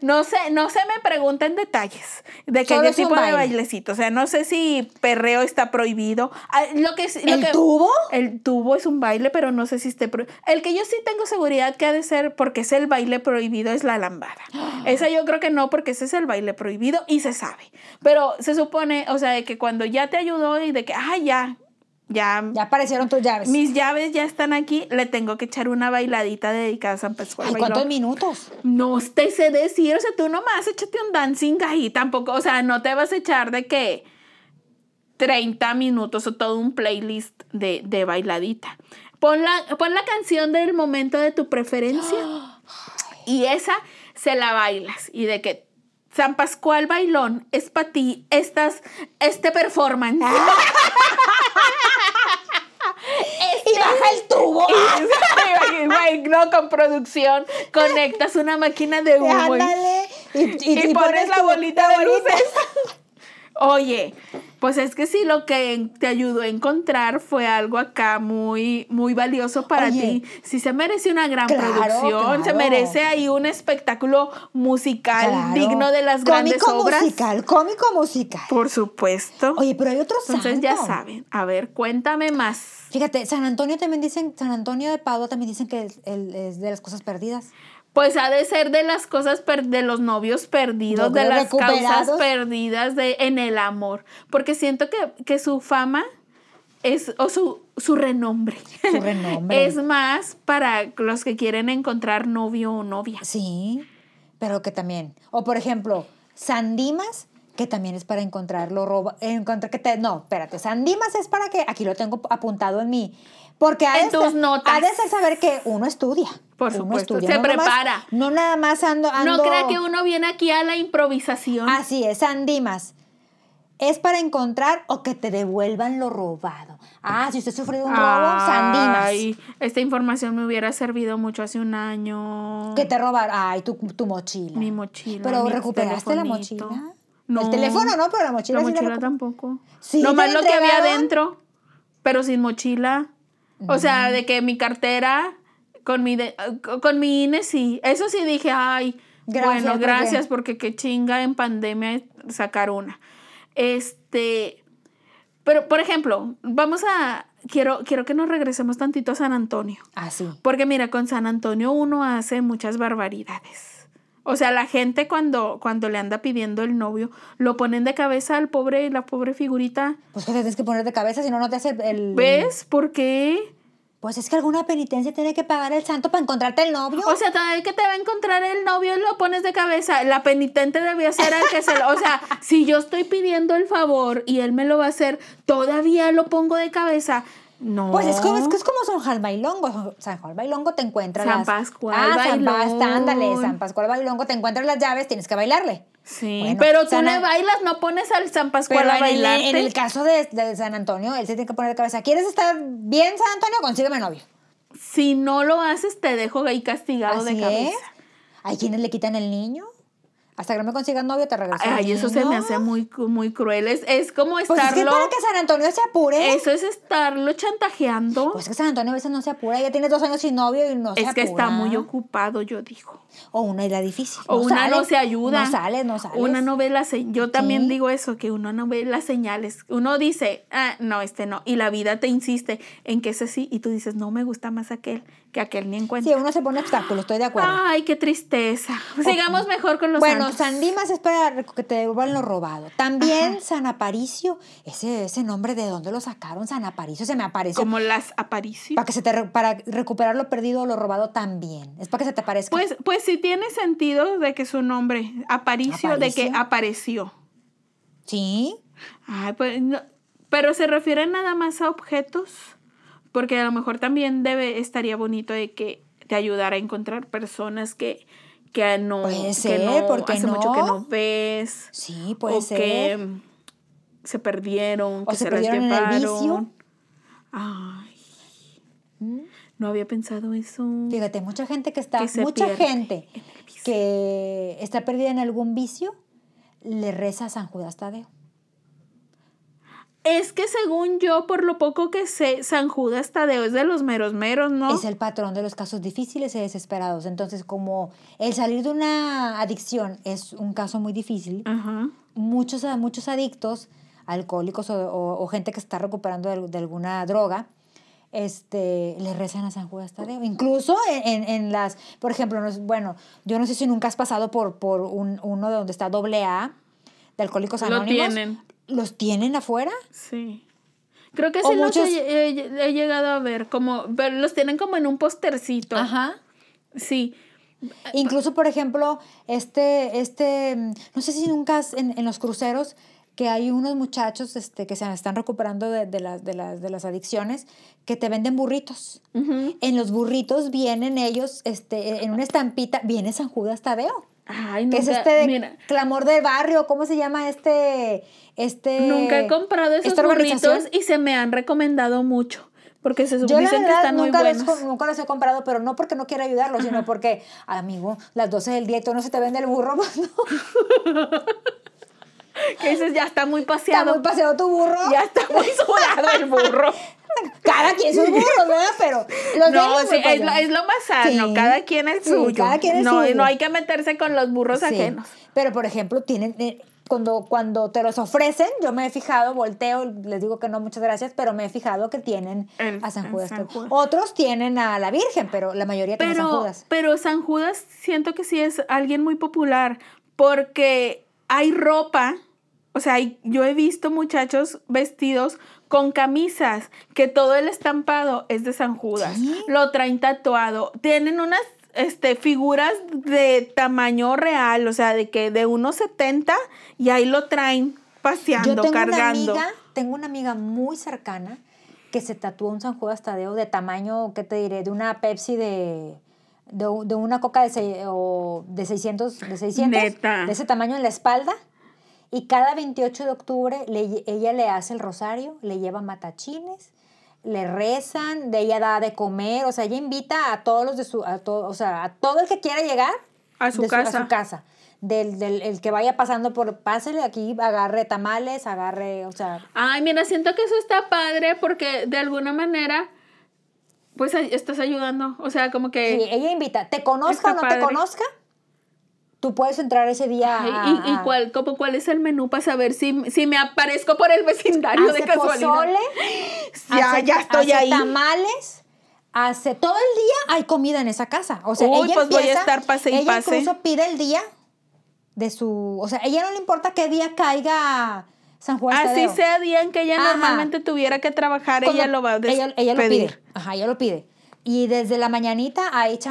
No sé, no se me pregunten detalles de qué, Solo un tipo de baile. bailecito. O sea, no sé si perreo está prohibido. Ah, Lo que, lo ¿El que- tubo? El tubo es un baile, pero no sé si esté prohibido. El que yo sí tengo seguridad que ha de ser, porque es el baile prohibido, es la lambada. Esa yo creo que no, porque ese es el baile prohibido y se sabe. Pero se supone, o sea, de que cuando ya te ayudó y de que, ah, ya, ya, Ya aparecieron tus llaves. mis llaves ya están aquí, le tengo que echar una bailadita dedicada a San Pascual. Ay, ¿cuántos minutos? No te sé decir, o sea, tú nomás échate un dancing ahí, tampoco, o sea, no te vas a echar de que 30 minutos o todo un playlist de, de bailadita. Pon la, pon la canción del momento de tu preferencia y esa se la bailas y de que San Pascual Bailón es para ti estas, este performance. Y baja el tubo. Güey, no, con producción conectas una máquina de humo y- Ándale. Y, y- y, y pones la bolita de bolita. luces. Oye, pues es que sí, lo que te ayudó a encontrar fue algo acá muy, muy valioso para Oye. ti. Sí se merece una gran Claro, producción, se merece ahí un espectáculo musical Claro. digno de las grandes cómico obras. musical, cómico musical. Por supuesto. Oye, pero hay otro Entonces ya saben. A ver, cuéntame más. Fíjate, San Antonio también dicen, San Antonio de Padua también dicen que es, el- es de las cosas perdidas. Pues ha de ser de las cosas per- de los novios perdidos, de las causas perdidas de, en el amor. Porque siento que, que su fama es, o su, su renombre. Su renombre. es más para los que quieren encontrar novio o novia. Sí, pero que también. O por ejemplo, San Dimas, que también es para encontrarlo roba, encontrar que te, no, espérate, San Dimas es para que, aquí lo tengo apuntado en mi, porque ha En de tus notas. ha de ser saber que uno estudia. Por uno supuesto, se no nomás- prepara. no nada más ando, ando No crea que uno viene aquí a la improvisación. Así es, San Dimas. Es para encontrar o que te devuelvan lo robado. Ah, si usted ha sufrido un robo, Dimas. Ay, esta información me hubiera servido mucho hace un año. Que te robaron. Ay, tu, tu mochila. Mi mochila. Pero mi recuperaste la mochila. El teléfono no, pero la mochila La sí la mochila recu- tampoco. Sí, Nomás ¿te lo que había adentro, pero sin mochila. O sea, de que mi cartera con mi de- con mi INE sí. Eso sí dije, ay, Gracias, bueno, porque- gracias porque qué chinga en pandemia sacar una. Este, pero por ejemplo, vamos a quiero quiero que nos regresemos tantito a San Antonio. Ah, sí. Porque mira, con San Antonio uno hace muchas barbaridades. O sea, la gente cuando, cuando le anda pidiendo el novio, lo ponen de cabeza al pobre, la pobre figurita. Pues que te tienes que poner de cabeza, si no, no te hace el. ¿Ves? ¿Por qué? Pues es que alguna penitencia tiene que pagar el santo para encontrarte el novio. O sea, todavía que te va a encontrar el novio lo pones de cabeza. La penitente debía ser el que se lo... O sea, si yo estoy pidiendo el favor y él me lo va a hacer, todavía lo pongo de cabeza. No. Pues es, como, es que es como San Juan Bailongo. San Juan Bailongo te encuentra San las... Pascual ah, San. Pascual, ándale, San Pascual Bailongo te encuentras las llaves, tienes que bailarle. Sí, Bueno, pero tú le bailas, no pones al San Pascual a bailarte. en el caso de, de San Antonio, él se tiene que poner de cabeza. ¿Quieres estar bien, San Antonio? Consígueme novio. Si no lo haces, te dejo ahí castigado de Así cabeza. es. Hay quienes le quitan el niño. Hasta que no me consigas novio, te regreso Ay, eso se me hace muy, muy cruel. Es, es como Pues es que estarlo. para que San Antonio se apure. eso es estarlo chantajeando. Pues es que San Antonio a veces no se apura. Ya tiene dos años sin novio y no se es que apura. está muy ocupado, yo digo. O una isla difícil. O No una sale, no se ayuda. No sales, no sales. Una no ve las Yo también Sí. digo eso, que uno no ve las señales. Uno dice, ah, no, este no. Y la vida te insiste en que ese sí. Y tú dices, no me gusta más aquel que aquel ni encuentra. Sí, uno se pone obstáculos, estoy de acuerdo. Ay, qué tristeza. Sigamos mejor con los bueno, santos. San Dimas es para que te devuelvan lo robado. También San Aparicio, ese, ese nombre de dónde lo sacaron, San Aparicio, se me apareció. Como las apariciones. Para que se te re- para recuperar lo perdido o lo robado también. Es para que se te aparezca. Pues, pues sí tiene sentido de que su nombre, Aparicio, de que Aparicio. apareció. sí. Ay, pues, no- pero se refiere nada más a objetos, porque a lo mejor también debe, estaría bonito de que te ayudara a encontrar personas que, que no, Puede que no- ¿por qué hace mucho que no ves, Sí, puede o ser. que se perdieron, O que se se, perdieron en el vicio. Ay, ¿Mm? no había pensado eso. Fíjate, mucha gente que está, Que mucha gente que está perdida en algún vicio, le reza a San Judas Tadeo. Es que según yo, por lo poco que sé, San Judas Tadeo es de los meros meros, ¿no? Es el patrón de los casos difíciles y desesperados. Entonces, como el salir de una adicción es un caso muy difícil, Ajá. muchos, muchos adictos, alcohólicos o, o- o gente que está recuperando de, de alguna droga, este, le rezan a San Judas Tadeo. Incluso en, en- en las, por ejemplo, no es- bueno, yo no sé si nunca has pasado por, por un, uno de donde está doble A, de Alcohólicos Lo Anónimos. tienen. ¿Los tienen afuera? Sí. Creo que sí los muchos- he, he- he llegado a ver, como, pero los tienen como en un postercito. Ajá. Sí. Incluso, por ejemplo, este, este, no sé si nunca has- en, en los cruceros que hay unos muchachos este, que se están recuperando de, de las, de, las, de las adicciones que te venden burritos. En los burritos vienen ellos, este, en una estampita, viene San Judas Tadeo. Ay, Que es nunca, este mira, clamor de barrio, ¿cómo se llama este? este nunca he comprado esos burritos y se me han recomendado mucho. Porque se dicen que están muy nunca los, buenos. nunca los he comprado, pero no porque no quiera ayudarlos, sino porque, amigo, las 12 del día y tú no se te vende el burro, pues no. Que dices, ya está muy Está paseado. muy paseado tu burro. Ya está muy sudado el burro. Cada quien sus burros, ¿verdad? Pero los No, sí, pues, es, lo, ya. es lo más sano. Sí. Cada quien es Sí, suyo. cada quien es no, suyo. no hay que meterse con los burros ajenos. Pero, por ejemplo, tienen... eh, cuando, cuando te los ofrecen, yo me he fijado, volteo, les digo que no, muchas gracias, pero me he fijado que tienen El- a San Judas. San Judas. Otros tienen a la Virgen, pero la mayoría tienen a San Pero, Judas. pero San Judas siento que sí es alguien muy popular porque hay ropa, o sea, hay- yo he visto muchachos vestidos con camisas que todo el estampado es de San Judas. ¿Sí? Lo traen tatuado. Tienen unas este, figuras de tamaño real, o sea, de que de 1,70 y ahí lo traen paseando, Yo tengo cargando. una amiga, tengo una amiga muy cercana que se tatuó un San Judas Tadeo de tamaño, ¿qué te diré? De una Pepsi de, de, de una coca de, sei- o de 600, de 600 Neta. de ese tamaño en la espalda. Y cada 28 de octubre le ella le hace el rosario, le lleva matachines, le rezan, de ella da de comer, o sea, ella invita a todos los de su, a todo, o sea, a todo el que quiera llegar A su casa. a su casa. Del, del el que vaya pasando por, pásele aquí, agarre tamales, agarre, o sea, Ay, mira, siento que eso está padre porque de alguna manera, pues estás ayudando. O sea, como que... sí, ella invita, te conozca o no te conozca, tú puedes entrar ese día Ay, ¿Y, y cuál, como, cuál es el menú para saber si, si me aparezco por el vecindario de casualidad? pozole, Ya, hace- ya estoy hace ahí. tamales, hace todo el día hay comida en esa casa. O sea, Uy, ella pues voy a estar pase y ella pase. incluso pide el día de su, o sea, ella no le importa qué día caiga San Juan Así Tadeo. sea día en que ella Ajá. normalmente tuviera que trabajar, Cuando- ella lo va a ella, ella lo pide. Ajá, ella lo pide. Y desde la mañanita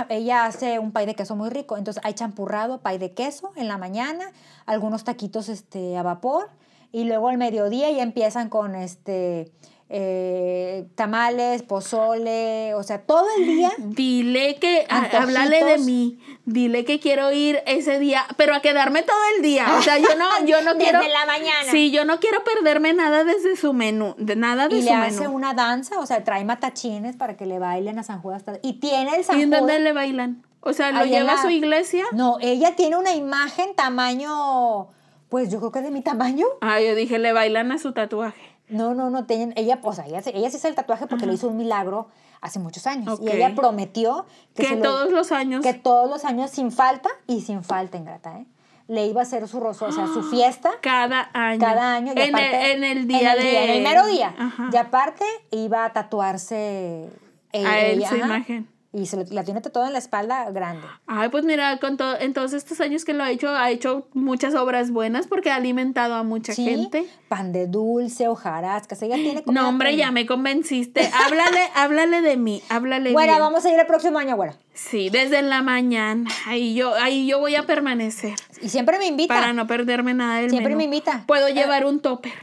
ella hace un pay de queso muy rico. Entonces hay champurrado, pay de queso en la mañana, algunos taquitos este, a vapor. Y luego al mediodía ya empiezan con este eh, tamales, pozole, o sea, todo el día. Dile que, a- háblale de mí, dile que quiero ir ese día, pero a quedarme todo el día. O sea, yo no, yo no Desde quiero. la mañana. Sí, yo no quiero perderme nada desde su menú, de nada de Y su le menú. hace una danza, o sea, trae matachines para que le bailen a San Judas. Y tiene el San ¿Y en dónde le bailan? O sea, ¿lo lleva a su iglesia? No, ella tiene una imagen tamaño, pues yo creo que de mi tamaño. Ah, yo dije, le bailan a su tatuaje. No, no, no, tienen, ella, o sea, ella, se- ella se hizo el tatuaje porque le hizo un milagro hace muchos años. Y ella prometió que, lo- todos los años. que todos los años sin falta y sin falta, ingrata, ¿eh? Le iba a hacer su roso, o sea, su fiesta Cada año. cada año. Y en, aparte, el, en el día en el de. en el mero día. Ajá. Y aparte iba a tatuarse ella, A él ella, su ajá, imagen. Y se lo- la tiene tatuada en la espalda grande. Ay, pues mira, con todo, en todos estos años que lo ha hecho, ha hecho muchas obras buenas porque ha alimentado a mucha Sí, gente. Pan de dulce, hojarascas. Ella tiene No, hombre, ya me convenciste. háblale, háblale de mí, háblale Güera, bien. vamos a ir el próximo año, güera. Sí, desde la mañana. Ahí yo, ahí yo voy a permanecer Y siempre me invita. para no perderme nada del Siempre menú. me invita. Puedo Eh, llevar un topper.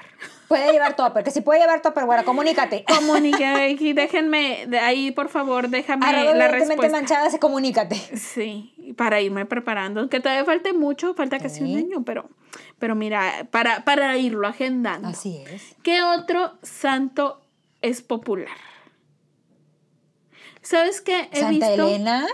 Puede llevar topper, que si puede llevar topper, güera, comunícate. Comunica, aquí, déjenme, de ahí por favor, déjame Arroba la respuesta. manchada, se comunícate. Sí, para irme preparando, aunque todavía falte mucho, falta casi un Sí. año, pero, pero mira, para, para irlo agendando. Así es. ¿Qué otro santo es popular? ¿Sabes qué? He Santa visto. Elena.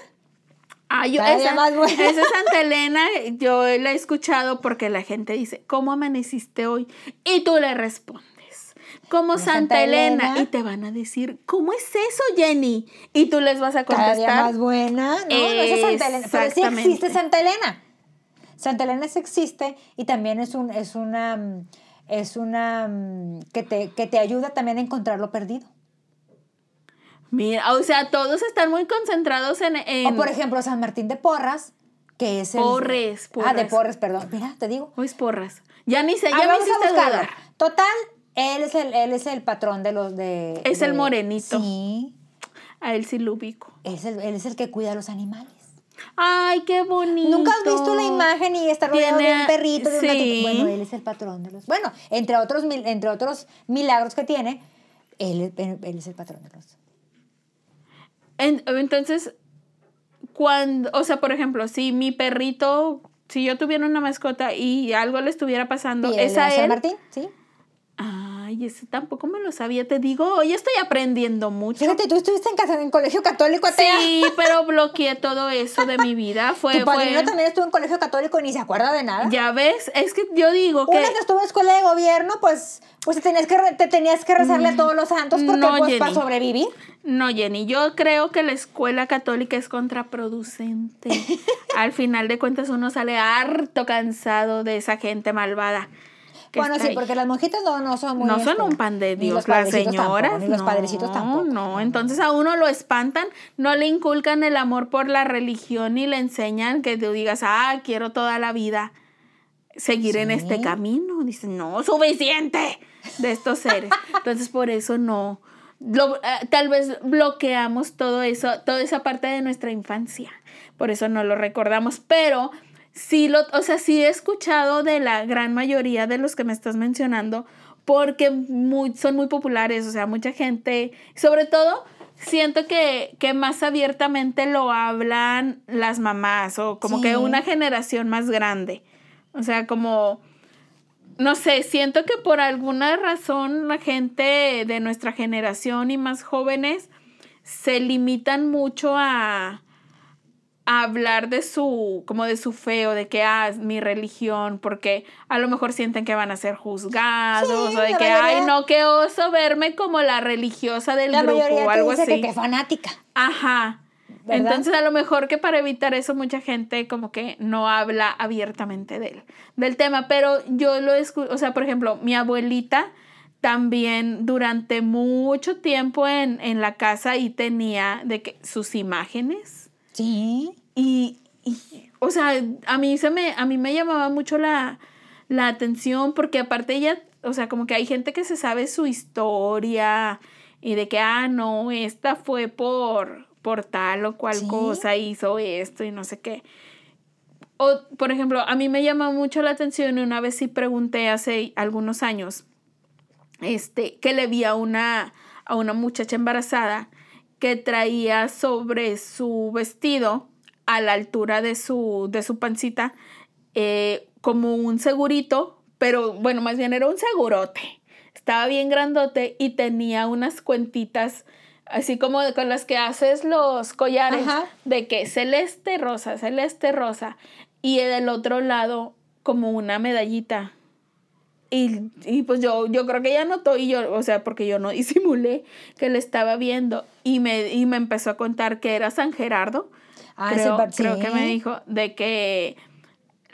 Ah, yo, esa, esa Santa Elena, yo la he escuchado porque la gente dice, ¿cómo amaneciste hoy? Y tú le respondes, como Como Santa, Elena. Y te van a decir, ¿cómo es eso, Jenny? Y tú les vas a Cada contestar. más buena. No, no es Santa Elena. Pero sí existe Santa Elena. Santa Elena sí existe y también es un, es una, mm, es una mm, que te, que te ayuda también a encontrar lo perdido. Mira, o sea, todos están muy concentrados en... en- O por ejemplo, San Martín de Porras, que es el. Porres, Ah, de Porres. Perdón. Mira, te digo. Uy, es porras. Ya ni sé, Ah, ya me hiciste dudar. Total, él es el, él es el patrón de los de. Es el morenito. Sí. A él sí lo ubico. Él es, el, él es el que cuida a los animales. Ay, qué bonito. ¿Nunca has visto la imagen y está rodeado de un perrito, de un sí. gatito? Bueno, él es el patrón de los... Bueno, entre otros, entre otros milagros que tiene, él, él es el patrón de los... En- entonces, cuando, o sea, por ejemplo, si mi perrito, si yo tuviera una mascota y algo le estuviera pasando, ¿Y él ¿es a era San él? Martín? Sí. Ay, ese tampoco me lo sabía. Te digo, hoy estoy aprendiendo mucho. Fíjate, tú estuviste en, casa, en colegio católico, atea. Sí, pero bloqueé todo eso de mi vida. Fue, Tu padrino fue- también estuvo en colegio católico y ni se acuerda de nada. Ya ves, es que yo digo que... Una que estuvo en escuela de gobierno, pues, pues te, tenías que, te tenías que rezarle a todos los santos porque, No, pues, para sobrevivir. No, Jenny, yo creo que la escuela católica es contraproducente. Al final de cuentas uno sale harto cansado de esa gente malvada. Que Bueno, está sí, ahí. porque las monjitas no, no son muy... no son este, un pan de Dios, las señoras. tampoco, ni los no, padrecitos tampoco. No, entonces a uno lo espantan, no le inculcan el amor por la religión ni le enseñan que tú digas, ah, quiero toda la vida seguir en Sí. este camino. Dicen, no, suficiente de estos seres. Entonces por eso no. Lo- eh, tal vez bloqueamos todo eso, toda esa parte de nuestra infancia. Por eso no lo recordamos. Pero sí lo, o sea, sí he escuchado de la gran mayoría de los que me estás mencionando, porque muy, son muy populares. O sea, mucha gente, sobre todo. Siento que, que más abiertamente lo hablan las mamás o como Sí. que una generación más grande. O sea, como, no sé, siento que por alguna razón la gente de nuestra generación y más jóvenes se limitan mucho a, a hablar de su, como de su feo, de que, ah, mi religión, porque a lo mejor sienten que van a ser juzgados Sí, o de que, mayoría- ay, no, qué oso verme como la religiosa del La grupo o algo dice así. que fanática. Ajá. ¿Verdad? Entonces, a lo mejor que para evitar eso, mucha gente como que no habla abiertamente del, del tema. Pero yo lo escucho, o sea, por ejemplo, mi abuelita también durante mucho tiempo en, en la casa y tenía de que sus imágenes. Sí. Y, y, o sea, a mí se me, a mí me llamaba mucho la, la atención porque aparte ella, o sea, como que hay gente que se sabe su historia y de que, ah, no, esta fue por, por tal o cual Sí. cosa, hizo esto y no sé qué. O, por ejemplo, a mí me llama mucho la atención y una vez sí pregunté hace algunos años, este, que le vi a una, a una muchacha embarazada que traía sobre su vestido a la altura de su, de su pancita eh, como un segurito, pero bueno, más bien era un segurote. Estaba bien grandote y tenía unas cuentitas así como con las que haces los collares Ajá. de que celeste rosa, celeste rosa y del otro lado como una medallita. Y, y pues yo, yo creo que ella notó y yo, o sea, porque yo no disimulé que le estaba viendo y me, y me empezó a contar que era San Gerardo. Ah, creo, creo que me dijo de que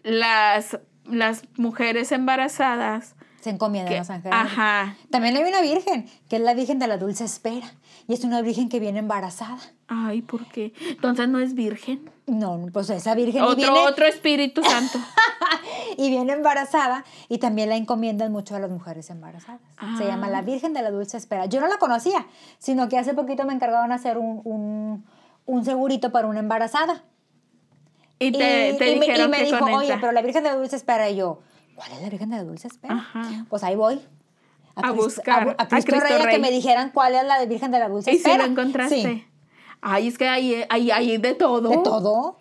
las, las mujeres embarazadas Se encomiendan que- a San Gerardo. ajá, También hay una virgen, que es la virgen de la dulce espera. Y es una virgen que viene embarazada. Ay, ¿por qué? Entonces no es virgen. No, pues esa virgen y Otro, viene, otro Espíritu Santo. y viene embarazada y también la encomiendan mucho a las mujeres embarazadas. Se Ah. llama la Virgen de la Dulce Espera. Yo no la conocía, sino que hace poquito me encargaron hacer un, un, un segurito para una embarazada. Y te, te y me- y dijeron me que dijo, oye, pero la Virgen de la Dulce Espera. Y yo, ¿cuál es la Virgen de la Dulce Espera? Ajá. Pues ahí voy. A Cristo- buscar A, a a Cristo, Rey, que me dijeran cuál es la de Virgen de la Dulce Y si Espera. lo encontraste. Sí, Ay, es que hay, hay, hay de todo. de todo.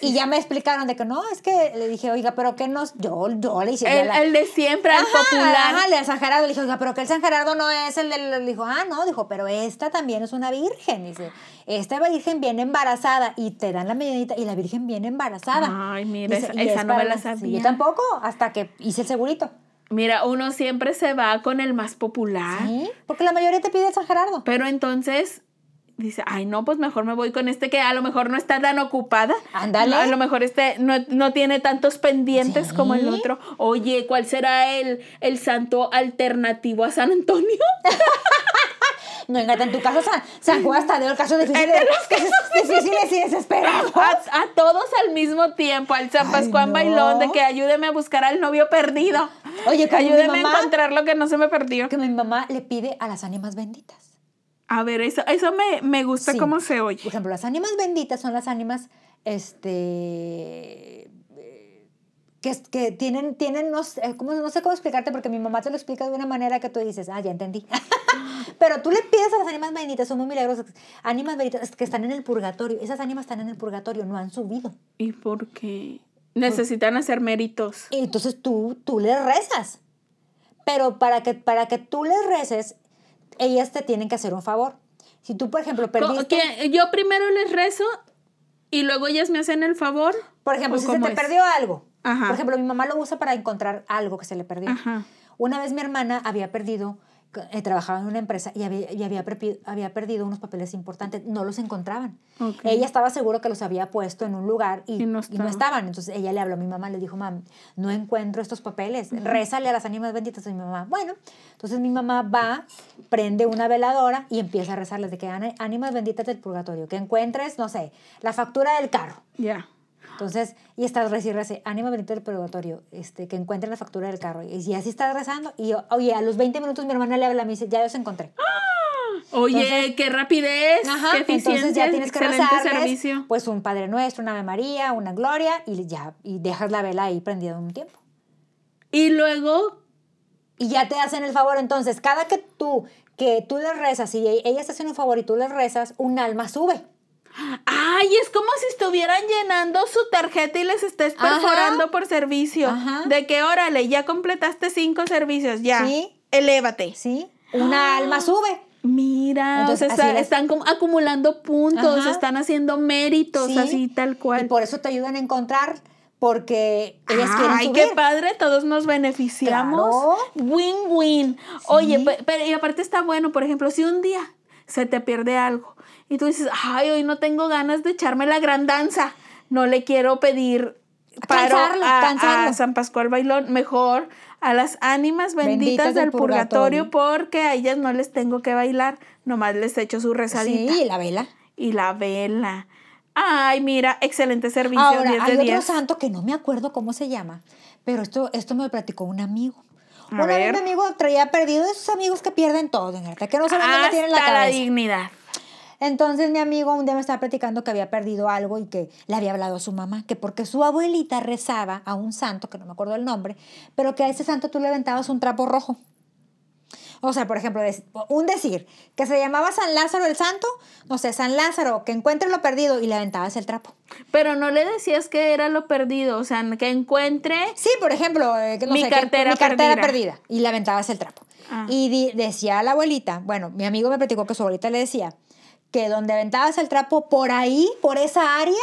Y ya me explicaron de que no, es que le dije, oiga, pero que nos. Yo, yo le hice. El, la- el de siempre, al Ajá, popular. Ajá, le a San Gerardo le dije, oiga, pero que el San Gerardo no es el del. Le dijo, ah, no, dijo, pero esta también es una virgen. Dice, esta virgen viene embarazada y te dan la medianita y la virgen viene embarazada. Ay, mira, Dice, esa- "Y esa es no me la sí, sabía. yo tampoco, hasta que hice el segurito. Mira, uno siempre se va con el más popular. ¿Sí? Porque la mayoría te pide San Gerardo. Pero entonces dice, ay, no, pues mejor me voy con este que a lo mejor no está tan ocupada. Ándale. A lo mejor este no, no tiene tantos pendientes Sí. como el otro. Oye, ¿cuál será el, el santo alternativo a San Antonio? No, engata, en tu caso San, San Juan Tadeo, el caso difícil, casos difíciles y desesperados. A, a todos al mismo tiempo, al San Ay, Pascual no. Bailón, de que ayúdeme a buscar al novio perdido. Oye, mi ayúdeme a mamá- encontrar lo que no se me perdió. Que mi mamá le pide a las ánimas benditas. A ver, eso, eso me, me gusta Sí. cómo se oye. Por ejemplo, las ánimas benditas son las ánimas, este, que, que tienen, tienen no, sé, ¿cómo- no sé cómo explicarte porque mi mamá te lo explica de una manera que tú dices, ah, ya entendí. Pero tú le pides a las ánimas benditas, son muy milagrosas, ánimas benditas que están en el purgatorio. Esas ánimas están en el purgatorio, no han subido. ¿Y por qué? Necesitan hacer méritos. Y entonces tú, tú les rezas. Pero para que, para que tú les reces, ellas te tienen que hacer un favor. Si tú, por ejemplo, perdiste... que Yo primero les rezo y luego ellas me hacen el favor. Por ejemplo, ¿O si se te es? perdió algo. Ajá. Por ejemplo, mi mamá lo usa para encontrar algo que se le perdió. Ajá. Una vez mi hermana había perdido, trabajaba en una empresa y había, y había, había perdido unos papeles importantes. No los encontraban. Ok. Ella estaba segura que los había puesto en un lugar y, Y no y no estaba. estaban. Entonces ella le habló a mi mamá, le dijo, mam, no encuentro estos papeles. Rézale a las ánimas benditas. Y mi mamá, bueno. Entonces mi mamá va, prende una veladora y empieza a rezarles de que "Ánima- ánimas benditas del purgatorio, que encuentres, no sé, la factura del carro. Ya. Entonces, y estás reci, reci, ánima bendita del purgatorio, este, que encuentre la factura del carro. Y, y así estás rezando. Y oye, a los 20 minutos mi hermana le habla y me dice, ya los encontré. Oye, Entonces- qué rapidez, Ajá, qué eficiencia, entonces ya tienes que servicio. pues un Padre Nuestro, una Ave María, una Gloria y ya, y dejas la vela ahí prendida un tiempo. Y luego, Y ya te hacen el favor, entonces, cada que tú, que tú les rezas y ellas te hacen un favor y tú les rezas, un alma sube. Ay, es como si estuvieran llenando su tarjeta y les estés Ajá. perforando por servicio. Ajá. De que, órale, ya completaste cinco servicios, ya. Sí. Elévate. ¿Sí? Una alma sube. Mira, Entonces, está- están como acumulando puntos, Ajá. están haciendo méritos, Sí. así tal cual. Y por eso te ayudan a encontrar, porque ellas quieren Ay, subir. qué padre, todos nos beneficiamos. Win-win. Oye, Sí. pero y aparte está bueno, por ejemplo, si un día se te pierde algo y tú dices, ay, hoy no tengo ganas de echarme la gran danza, no le quiero pedir paro Cansarlo, a, cansarlo. a San Pascual Bailón, mejor a las ánimas benditas, Benditas del purgatorio, purgatorio. porque a ellas no les tengo que bailar, nomás les echo su rezadita Sí, y la vela. y la vela. Ay, mira, excelente servicio, Ahora, 10 de hay otro 10. santo que no me acuerdo cómo se llama, pero esto, esto me lo platicó un amigo. A Una vez mi amigo traía perdido de esos amigos que pierden todo, ¿verdad? que no saben dónde tienen la Hasta la cabeza. dignidad. Entonces mi amigo un día me estaba platicando que había perdido algo y que le había hablado a su mamá, que porque su abuelita rezaba a un santo, que no me acuerdo el nombre, pero que a ese santo tú le aventabas un trapo rojo. O sea, por ejemplo, un decir, que se llamaba San Lázaro el santo, no sé, San Lázaro, que encuentre lo perdido y le aventabas el trapo. Pero no le decías que era lo perdido, o sea, que encuentre. Sí, por ejemplo, eh, que no Mi sé, que- cartera mi cartera perdida. perdida. Y le aventabas el trapo. Ah. Y di- decía la abuelita, bueno, mi amigo me platicó que su abuelita le decía que donde aventabas el trapo, por ahí, por esa área,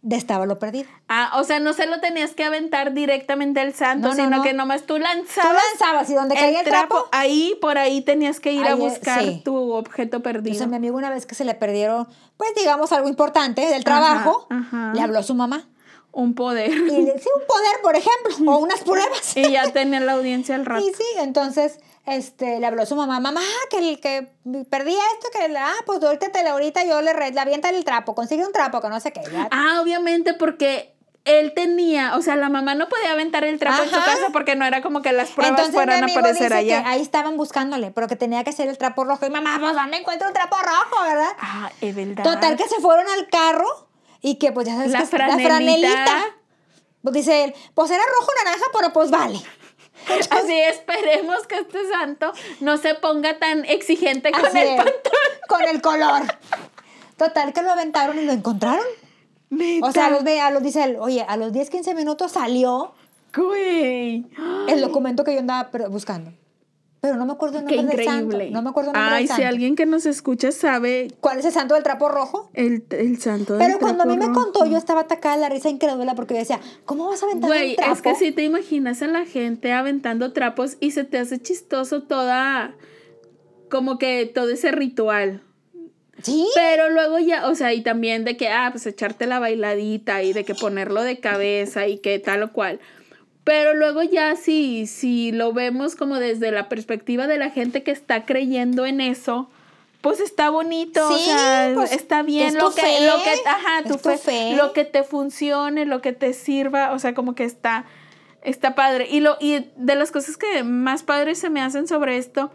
de estaba lo perdido. Ah, o sea, no se lo tenías que aventar directamente al santo, No, no, sino no. que nomás tú Tú lanzabas. lanzabas y donde caía el trapo, ahí por ahí tenías que ir a Ahí, eh, buscar sí. tu objeto perdido. Entonces, mi amigo una vez que se le perdieron, pues digamos algo importante del trabajo, ajá. le habló a su mamá. Un poder. Y le sí, un poder, por ejemplo, o unas pruebas. Y ya tenía la audiencia al rato. Y sí, entonces este, le habló a su mamá, mamá, que, el, que perdí esto, que, ah, pues te, ahorita yo le, re- le avienta el trapo, consigue un trapo, que no sé qué. ya. Ah, obviamente porque él tenía, o sea, la mamá no podía aventar el trapo en su casa porque no era como que las pruebas Entonces fueran a aparecer dice allá. que ahí estaban buscándole, pero que tenía que ser el trapo rojo. Y mamá, pues ¿dónde encuentro un trapo rojo, verdad? Ah, es verdad. Total que se fueron al carro y que pues ya sabes La que franelita. Pues dice él, pues era rojo naranja, pero pues vale. Así esperemos que este santo no se ponga tan exigente con Así el es, pantalón. con el color. Total que lo aventaron y lo encontraron. O sea, a los, a los dice él, oye, a los 10, 15 minutos salió Güey. el documento que yo andaba buscando. Pero no me acuerdo el Qué nombre del santo. increíble. No me acuerdo el nombre Ay, del si santo. alguien que nos escucha sabe ¿Cuál es el santo del trapo rojo? el, el santo del Pero cuando a mí me trapo contó, yo estaba atacada de la risa incrédula porque yo decía, ¿cómo vas a aventar Güey, un trapo? es que si te imaginas a la gente aventando trapos y se te hace chistoso toda, como que todo ese ritual. ¿Sí? Pero luego ya, o sea, y también de que, ah, pues echarte la bailadita y de que ponerlo de cabeza y que tal o cual. Pero luego ya si, si lo vemos como desde la perspectiva de la gente que está creyendo en eso, pues está bonito, o sea, pues, está bien es lo que, fe, lo que, ajá, tu fe, lo que te funcione, lo que te sirva, o sea, como que está, está padre. Y, lo, y de las cosas que más padres se me hacen sobre esto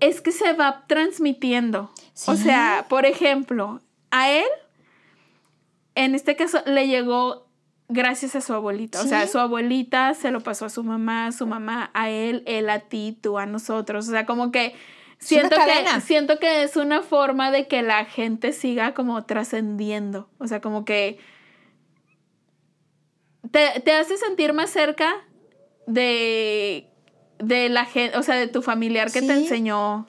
es que se va transmitiendo. O sea, por ejemplo, a él, en este caso, le llegó gracias a su abuelita. O sea, su abuelita se lo pasó a su mamá, su mamá a él, él a ti, tú a nosotros. O sea, como que siento que, siento que es una forma de que la gente siga como trascendiendo. O sea, como que te, te hace sentir más cerca de, de la gente, o sea, de tu familiar que te enseñó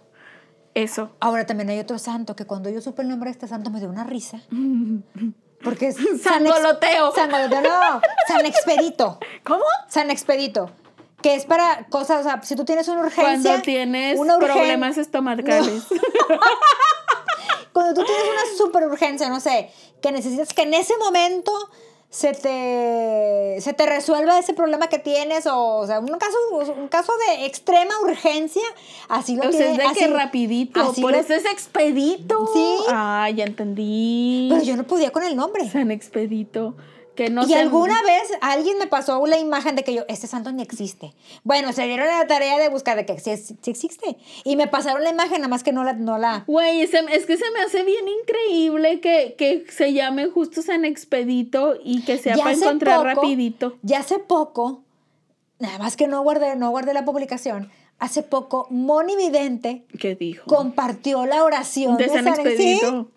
eso. Ahora también hay otro santo que cuando yo supe el nombre de este santo me dio una risa. Porque es San Ex- Sangoloteo. San Goloteo, no, San Expedito. ¿Cómo? San Expedito. Que es para cosas, o sea, si tú tienes una urgencia. Cuando tienes problemas estomacales. Cuando tú tienes una super urgencia, no sé, que necesitas que en ese momento se te, se te resuelva ese problema que tienes, o, o sea, un caso, un caso de extrema urgencia, así lo O sea, tiene. de así- que rapidito. así Por lo- eso es expedito. Sí. Ah, ya entendí. Pero yo no podía con el nombre. San expedito. Que no y alguna vez alguien me pasó la imagen de que yo, este santo ni existe. Bueno, se dieron la tarea de buscar de que sí, sí existe. Y me pasaron la imagen, nada más que no la... No la Güey, es que se me hace bien increíble que, que se llame justo San Expedito y que sea Ya para encontrar poco- rapidito. Ya hace poco, nada más que no guardé, no guardé la publicación, hace poco Moni Vidente ¿Qué dijo? compartió la oración de San ¿sí? Expedito.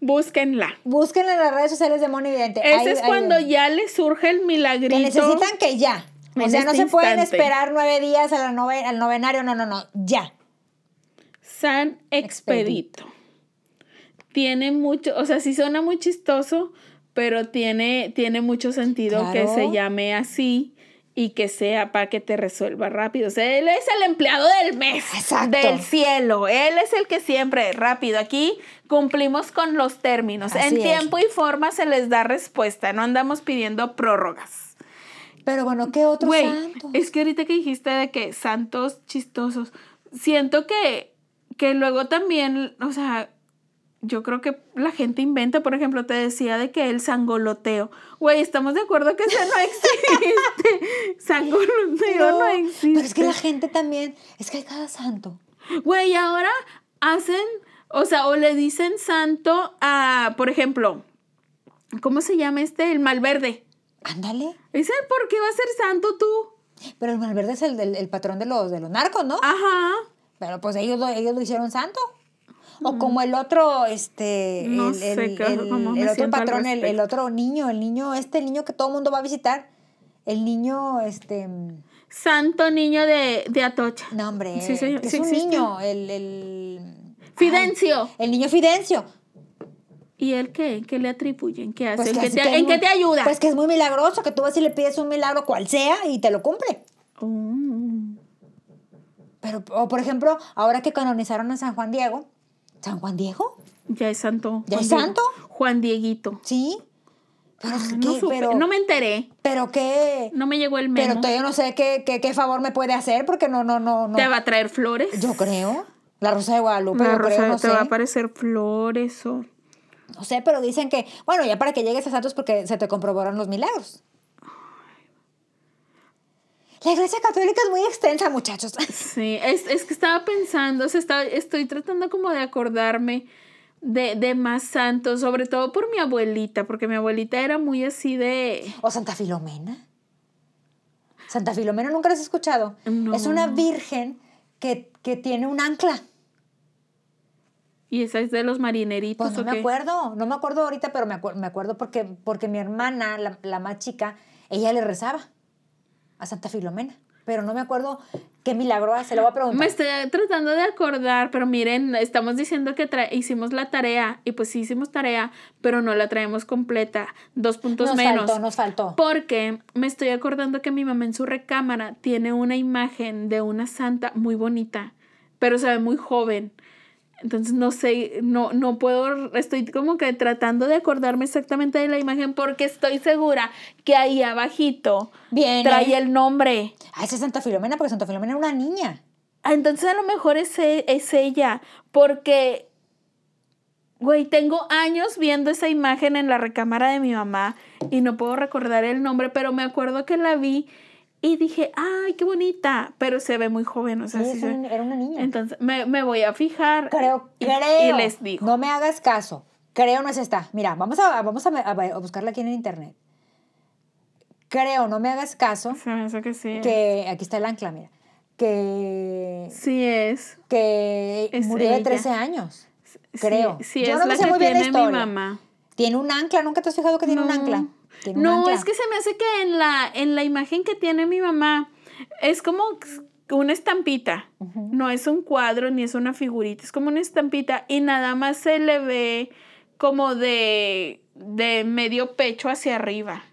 Búsquenla. Búsquenla en las redes sociales de Moni Vidente. Ese Ahí- es ahí cuando ya le surge el milagrito. Que necesitan que ya. O sea, no este se pueden esperar nueve días a la nove- al novenario, no, no, no, ya. San Expedito. Tiene mucho, o sea, sí suena muy chistoso, pero tiene, tiene mucho sentido que se llame así y que sea para que te resuelva rápido. O sea, él es el empleado del mes, Exacto. del cielo. Él es el que siempre, rápido. Aquí cumplimos con los términos. Así en es. tiempo y forma se les da respuesta. No andamos pidiendo prórrogas. Pero bueno, ¿qué otro Güey, santo? es que ahorita que dijiste de que santos chistosos, siento que, que luego también, o sea, yo creo que la gente inventa, por ejemplo, te decía de que el sangoloteo. Güey, estamos de acuerdo que eso no existe. sangoloteo no, existe. Pero es que la gente también, es que hay cada santo. Güey, ahora hacen, o sea, o le dicen santo a, por ejemplo, ¿cómo se llama este? El malverde. Ándale. ¿Ese por qué va a ser santo tú? Pero el Malverde es el, el- el patrón de los, de los narcos, ¿no? Ajá. Pero pues ellos lo, ellos lo hicieron santo. O como el otro, este, No el, sé el- qué- el- otro patrón, el, otro niño, el niño, este el niño que todo el mundo va a visitar. El niño, este, Santo niño de, de Atocha. no hombre, Sí, sí, es un niño, el, el Fidencio. ay, el niño Fidencio. ¿Y él qué? ¿Qué le atribuyen? ¿Qué hace? Pues ¿En, qué te, que en qué te ayuda? Pues que es muy milagroso, que tú vas y le pides un milagro cual sea y te lo cumple. Oh. Pero, o por ejemplo, ahora que canonizaron a San Juan Diego, ¿San Juan Diego? Ya es santo. ¿Ya Juan es Diego. santo? Juan Dieguito. Sí. Pero. No, supe, pero, no me enteré. pero qué, No me llegó el memo. pero todavía no sé qué, qué, qué favor me puede hacer porque no, no, no, no. ¿Te va a traer flores? Yo creo. La Rosa de Guadalupe, La yo rosa creo, no te sé. va a aparecer flores o... No sé, pero dicen que, bueno, ya para que llegues a Santos porque se te comprobaron los milagros. La iglesia católica es muy extensa, muchachos. Sí, es, es que estaba pensando, o sea, estaba- estoy tratando como de acordarme de, de más santos, sobre todo por mi abuelita, porque mi abuelita era muy así de... O Santa Filomena. Santa Filomena, ¿nunca la has escuchado? No. Es una virgen que, que tiene un ancla. Y esa es de los marineritos. Pues no ¿o me qué? acuerdo, no me acuerdo ahorita, pero me, acuer- me acuerdo porque, porque mi hermana, la, la más chica, ella le rezaba a Santa Filomena. pero no me acuerdo qué milagro hace. Le voy a preguntar. Me estoy tratando de acordar, pero miren, estamos diciendo que hicimos la tarea y pues sí hicimos tarea, pero no la traemos completa. Dos puntos nos menos. faltó, nos faltó. Porque me estoy acordando que mi mamá en su recámara tiene una imagen de una santa muy bonita, pero se ve muy joven. Entonces no sé, no, no puedo, estoy como que tratando de acordarme exactamente de la imagen porque estoy segura que ahí abajito Viene. trae el nombre. Ah, esa es Santa Filomena, porque Santa Filomena era una niña. Ah, Entonces a lo mejor es, e- es ella, porque, güey, tengo años viendo esa imagen en la recámara de mi mamá y no puedo recordar el nombre, pero me acuerdo que la vi y dije, ay, qué bonita, pero se ve muy joven, o sea, Sí, sí era una niña. Entonces me, me voy a fijar Creo, y, creo. y les digo. No me hagas caso. Creo no es esta. Mira, vamos a, vamos a, a buscarla aquí en el internet. Creo, no me hagas caso, Se me hace que sí. que aquí está el ancla, mira. Que, Sí es. que Es murió de ella. 13 años. Sí, Creo. Sí, Yo es no me la sé que muy bien la tiene mi historia. mamá. Tiene un ancla, ¿nunca te has fijado que tiene un ancla? Tiene No, es que se me hace que en la, en la imagen que tiene mi mamá es como una estampita. No es un cuadro ni es una figurita, es como una estampita y nada más se le ve como de, de medio pecho hacia arriba.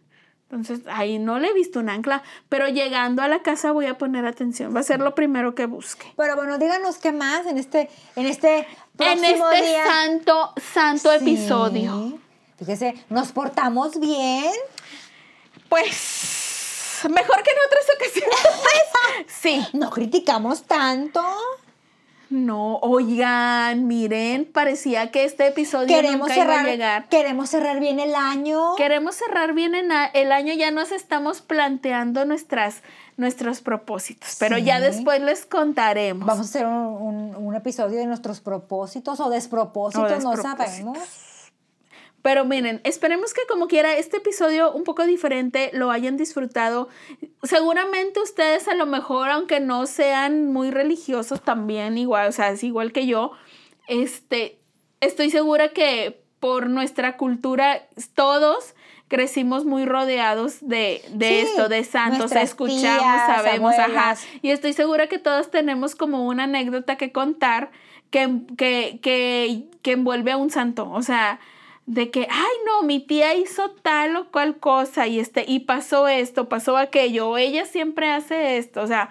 Entonces ahí no le he visto un ancla, pero llegando a la casa voy a poner atención. Va a ser lo primero que busque. Pero bueno, díganos qué más en este, en este En este día. santo, santo Sí. episodio. Fíjese, nos portamos bien. Pues mejor que en otras ocasiones. sí. No criticamos tanto. No, oigan, miren, parecía que este episodio Queremos nunca iba a cerrar, llegar. queremos cerrar bien el año. Queremos cerrar bien el año, ya nos estamos planteando nuestras, nuestros propósitos, pero ya después les contaremos. Vamos a hacer un, un- un episodio de nuestros propósitos o despropósitos, O no despropósitos. sabemos. Pero miren, esperemos que como quiera este episodio un poco diferente lo hayan disfrutado. Seguramente ustedes a lo mejor, aunque no sean muy religiosos también igual, o sea, es igual que yo, este, estoy segura que por nuestra cultura todos crecimos muy rodeados de, de Sí, esto, de santos, escuchamos, tías, sabemos, ajá. Y estoy segura que todos tenemos como una anécdota que contar que, que, que, que envuelve a un santo. O sea, de que, ay, no, mi tía hizo tal o cual cosa y, este, y pasó esto, pasó aquello, o ella siempre hace esto. O sea,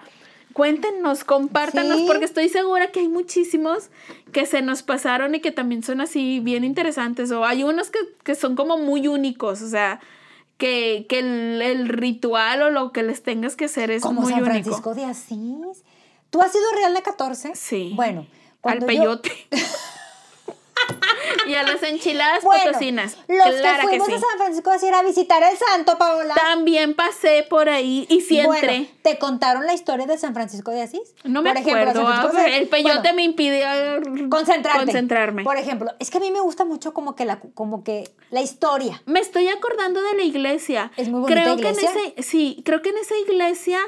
cuéntenos, compártanos, Sí. porque estoy segura que hay muchísimos que se nos pasaron y que también son así bien interesantes. O hay unos que, que son como muy únicos, o sea, que, que el, el ritual o lo que les tengas que hacer es Como muy San único. Francisco de Asís. ¿Tú has sido real de 14? Sí. Bueno, Al cuando yo- peyote. y a las enchiladas Bueno, potosinas. los claro que que, fuimos sí. a San Francisco de era a visitar el santo, Paola. También pasé por ahí y sí entré. Bueno, ¿te contaron la historia de San Francisco de Asís? no me Por ejemplo, acuerdo. San ah, de el peyote bueno, me impidió concentrarme. Por ejemplo, es que a mí me gusta mucho como que la, como que la historia. Me estoy acordando de la iglesia. Es muy bonita creo iglesia. Que en ese, sí, creo que en esa iglesia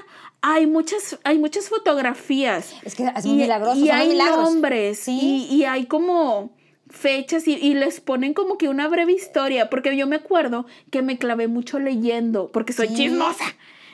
hay muchas, hay muchas fotografías. Es que es muy milagroso, Y hay milagros. nombres. Sí. Y, y hay como fechas y, y les ponen como que una breve historia. Porque yo me acuerdo que me clavé mucho leyendo, porque soy Sí. chismosa.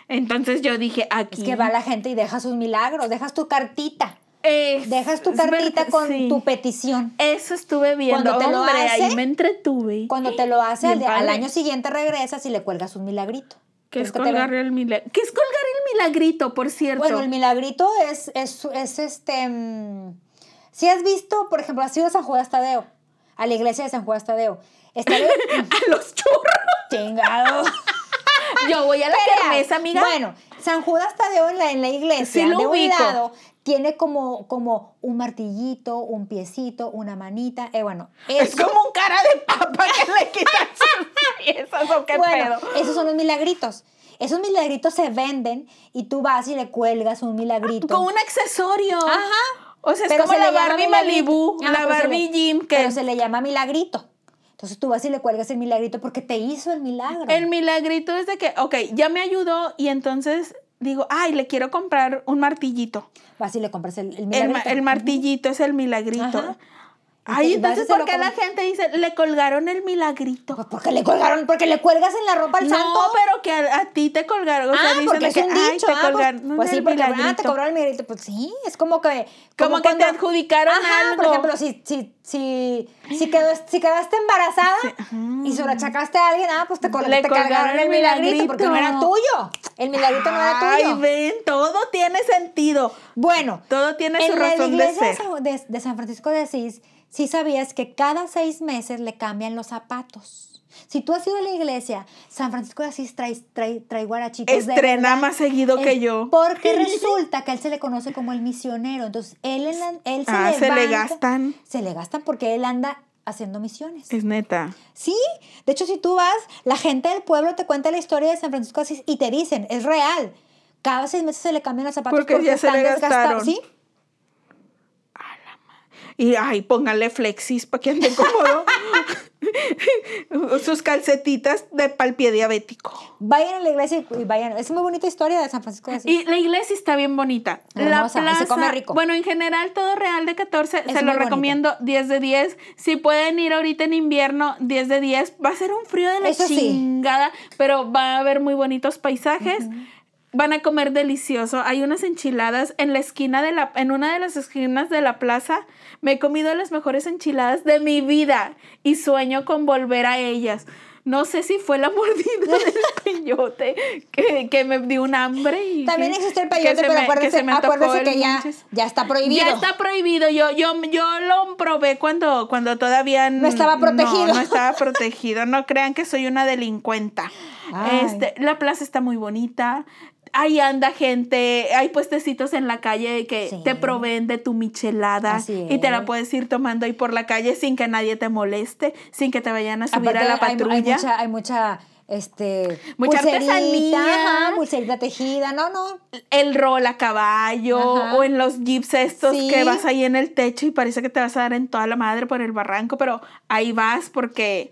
Entonces yo dije, aquí. Es que va la gente y deja sus milagros, dejas tu cartita, Es- dejas tu cartita con sí. tu petición. Eso estuve viendo. Cuando te lo hace, ahí me entretuve. Cuando te lo hace, al, año siguiente regresas y le cuelgas un milagrito. ¿Qué es ¿Crees que colgar el milagro? ¿Qué es colgar el milagrito, por cierto? Bueno, el milagrito es, es, es este. mm, si has visto, por ejemplo, has ido a San Judas Tadeo, a la iglesia de San Judas Tadeo. Está de- a los churros. chingado. Yo voy a la kermés, amiga. Bueno, San Judas Tadeo en la, en la iglesia, Sí lo de un ubico. lado, tiene como, como un martillito, un piecito, una manita. Eh, bueno, es como un cara de papa que le quitan sus piezas o qué bueno, pedo. esos son los milagritos. Esos milagritos se venden y tú vas y le cuelgas un milagrito. Con un accesorio. Ajá. O sea, es Pero como se la Barbie. Malibu, Ah, la se Barbie le- Jim, que Pero se le llama milagrito. Entonces tú vas y le cuelgas el milagrito porque te hizo el milagro. el milagrito es de que, ok, ya me ayudó y entonces digo, ay, le quiero comprar un martillito. Vas y le compras el, el milagrito. el martillito es el milagrito. Ajá. Ay, entonces, ¿por qué la gente dice, le colgaron el milagrito? Pues porque le colgaron, porque le cuelgas en la ropa al no, santo. pero que a, a ti te colgaron. O sea, ah, dicen porque es que, un ay, te ah, pues- colgaron pues, sí, el porque ah, te milagrito. cobraron el milagrito. Pues sí, es como que. Como que te adjudicaron Ajá, Por algo. ejemplo, si, si, si, si, quedó- si quedaste embarazada y se lo achacaste a alguien, ah, pues te, col- Le te cargaron colgaron el milagrito porque no era tuyo. El milagrito no era Ay, tuyo. ven, todo tiene sentido. Bueno, Todo tiene su razón de ser. De San Francisco de Asís, sí sabías que cada seis meses le cambian los zapatos. Si tú has ido a la iglesia, San Francisco de Asís trae, trae, trae guarachitos de Estrena verdad. más seguido que yo. Porque resulta que a él se le conoce como el misionero. Entonces, él, en la- él se, Ah, se le gastan. Se le gastan porque él anda haciendo misiones. Es neta. Sí, de hecho, si tú vas, la gente del pueblo te cuenta la historia de San Francisco de Asís y te dicen, es real. Cada seis meses se le cambian los zapatos Porque ya se están le desgastados. gastaron. Sí, Y ay, pónganle flexis para que ande cómodo. Sus calcetitas de pal pie diabético. Vayan a la iglesia y vayan. Es muy bonita historia de San Francisco de Asís. Y la iglesia está bien bonita. Hermosa, y la se plaza, come rico. bueno, en general todo Real de 14 Es se lo bonita. recomiendo 10 de 10. Si pueden ir ahorita en invierno, 10 de 10. Va a ser un frío de la Eso sí. chingada, pero va a haber muy bonitos paisajes. Van a comer delicioso. Hay unas enchiladas en la esquina de la en una de las esquinas de la plaza. Me he comido las mejores enchiladas de mi vida y sueño con volver a ellas. No sé si fue la mordida del peyote que, que me dio un hambre y También que- existe el peyote, pero me- acuérdese, me que ya, está prohibido. Ya está prohibido. Yo, yo, yo lo probé cuando, cuando todavía No estaba protegido. No, no estaba protegido. No crean que soy una delincuenta. Ay. Este, la plaza está muy bonita. Ahí anda gente, hay puestecitos en la calle que Sí. te proveen de tu michelada y te la es. puedes ir tomando ahí por la calle sin que nadie te moleste, sin que te vayan a subir Aparte, a la hay- patrulla. Hay, mucha, hay mucha, este, Mucha pulserita, artesanía. ajá, pulserita tejida. No, no. el rol a caballo Ajá. o en los jeeps estos Sí. que vas ahí en el techo y parece que te vas a dar en toda la madre por el barranco, pero ahí vas porque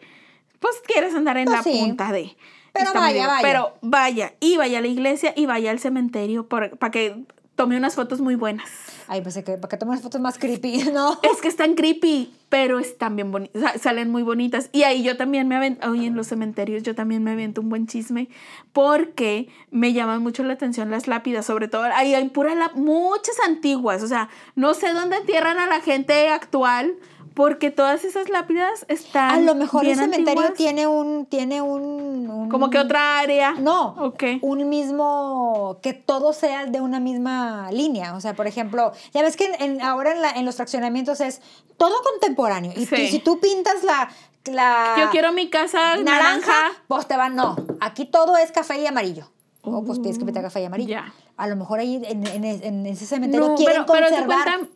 pues quieres andar en Pues la sí. punta de... Pero vaya, bien. vaya. Pero vaya, y vaya a la iglesia y vaya al cementerio para que tome unas fotos muy buenas. Ay, pues que para que tomen fotos más creepy, ¿no? Es que están creepy, pero están bien bonitas, salen muy bonitas. Y ahí yo también me avento, hoy en los cementerios yo también me aviento un buen chisme, porque me llaman mucho la atención las lápidas, sobre todo, ahí hay pura láp- muchas antiguas, o sea, no sé dónde entierran a la gente actual, porque todas esas lápidas están A lo mejor el bien cementerio antiguas. tiene un, tiene un, un- Como que otra área. No, Ok. un mismo, que todo sea de una misma línea. O sea, por ejemplo, ya ves que en- en- ahora en, la- en los fraccionamientos es todo contemporáneo. Y, Sí. y si tú pintas la, la Yo quiero mi casa naranja, naranja. pues te van, no, aquí todo es café y amarillo. O pues tienes que pintar café y amarillo. Ya. A lo mejor ahí en, ese cementerio No, quieren pero, pero conservar. cuentan,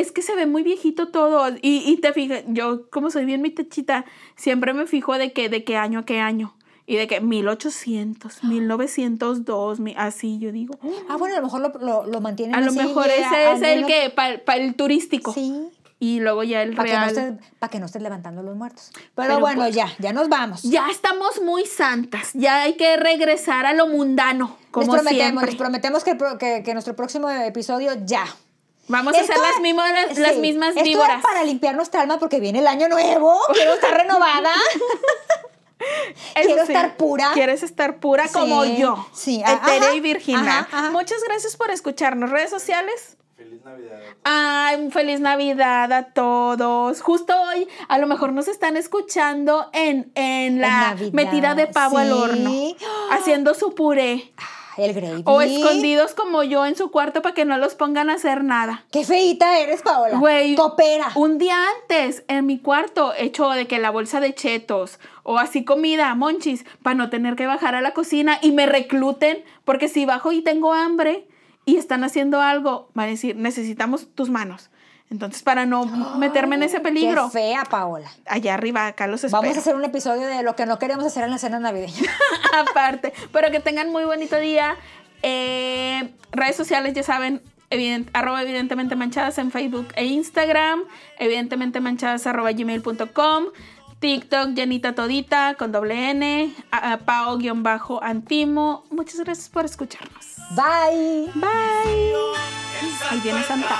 es que se ve muy viejito todo. Y, y te fijas, yo como soy bien mi techita, siempre me fijo de que, de qué año a qué año. Y de que 1800, 1902, mi- así yo digo. Ah, bueno, a lo mejor lo, lo, lo mantienen A lo así, mejor ese es el que, para el turístico. Sí, Y luego ya el para que, no real. estés, para que no estés levantando los muertos. Pero, Pero bueno, pues- ya, ya nos vamos. Ya estamos muy santas. Ya hay que regresar a lo mundano. Como les prometemos, siempre. les prometemos que, que nuestro próximo episodio ya. Vamos a Esto hacer las mismas, las sí, mismas esto era víboras. para limpiar nuestra alma porque viene el año nuevo. Quiero estar renovada. Eso Quiero sí, estar pura. Quieres estar pura como yo. sí, ajá, y virginal. ajá, ajá. Muchas gracias por escucharnos. Redes sociales. Feliz Navidad. Ay, un feliz Navidad a todos. Justo hoy, a lo mejor nos están escuchando en, en la Navidad, metida de pavo al horno, haciendo su puré. El gravy. O escondidos como yo en su cuarto para que no los pongan a hacer nada. Qué feita eres, Paola. Güey, Topera. Un día antes, en mi cuarto, hecho de que la bolsa de chetos o así comida, monchis, para no tener que bajar a la cocina y me recluten, porque si bajo y tengo hambre y están haciendo algo, van a decir, necesitamos tus manos. Entonces, para no meterme en ese peligro, Qué fea, Paola. allá arriba, acá los espero. Vamos a hacer un episodio de lo que no queremos hacer en la cena navideña. Aparte, pero que tengan muy bonito día. Eh, redes sociales, ya saben, evident- arroba evidentemente manchadas en Facebook e Instagram, evidentemente manchadas arroba gmail.com, TikTok, Janita Todita con doble N, Pao-Antimo. Muchas gracias por escucharnos. Bye. Bye. Ahí viene Santa.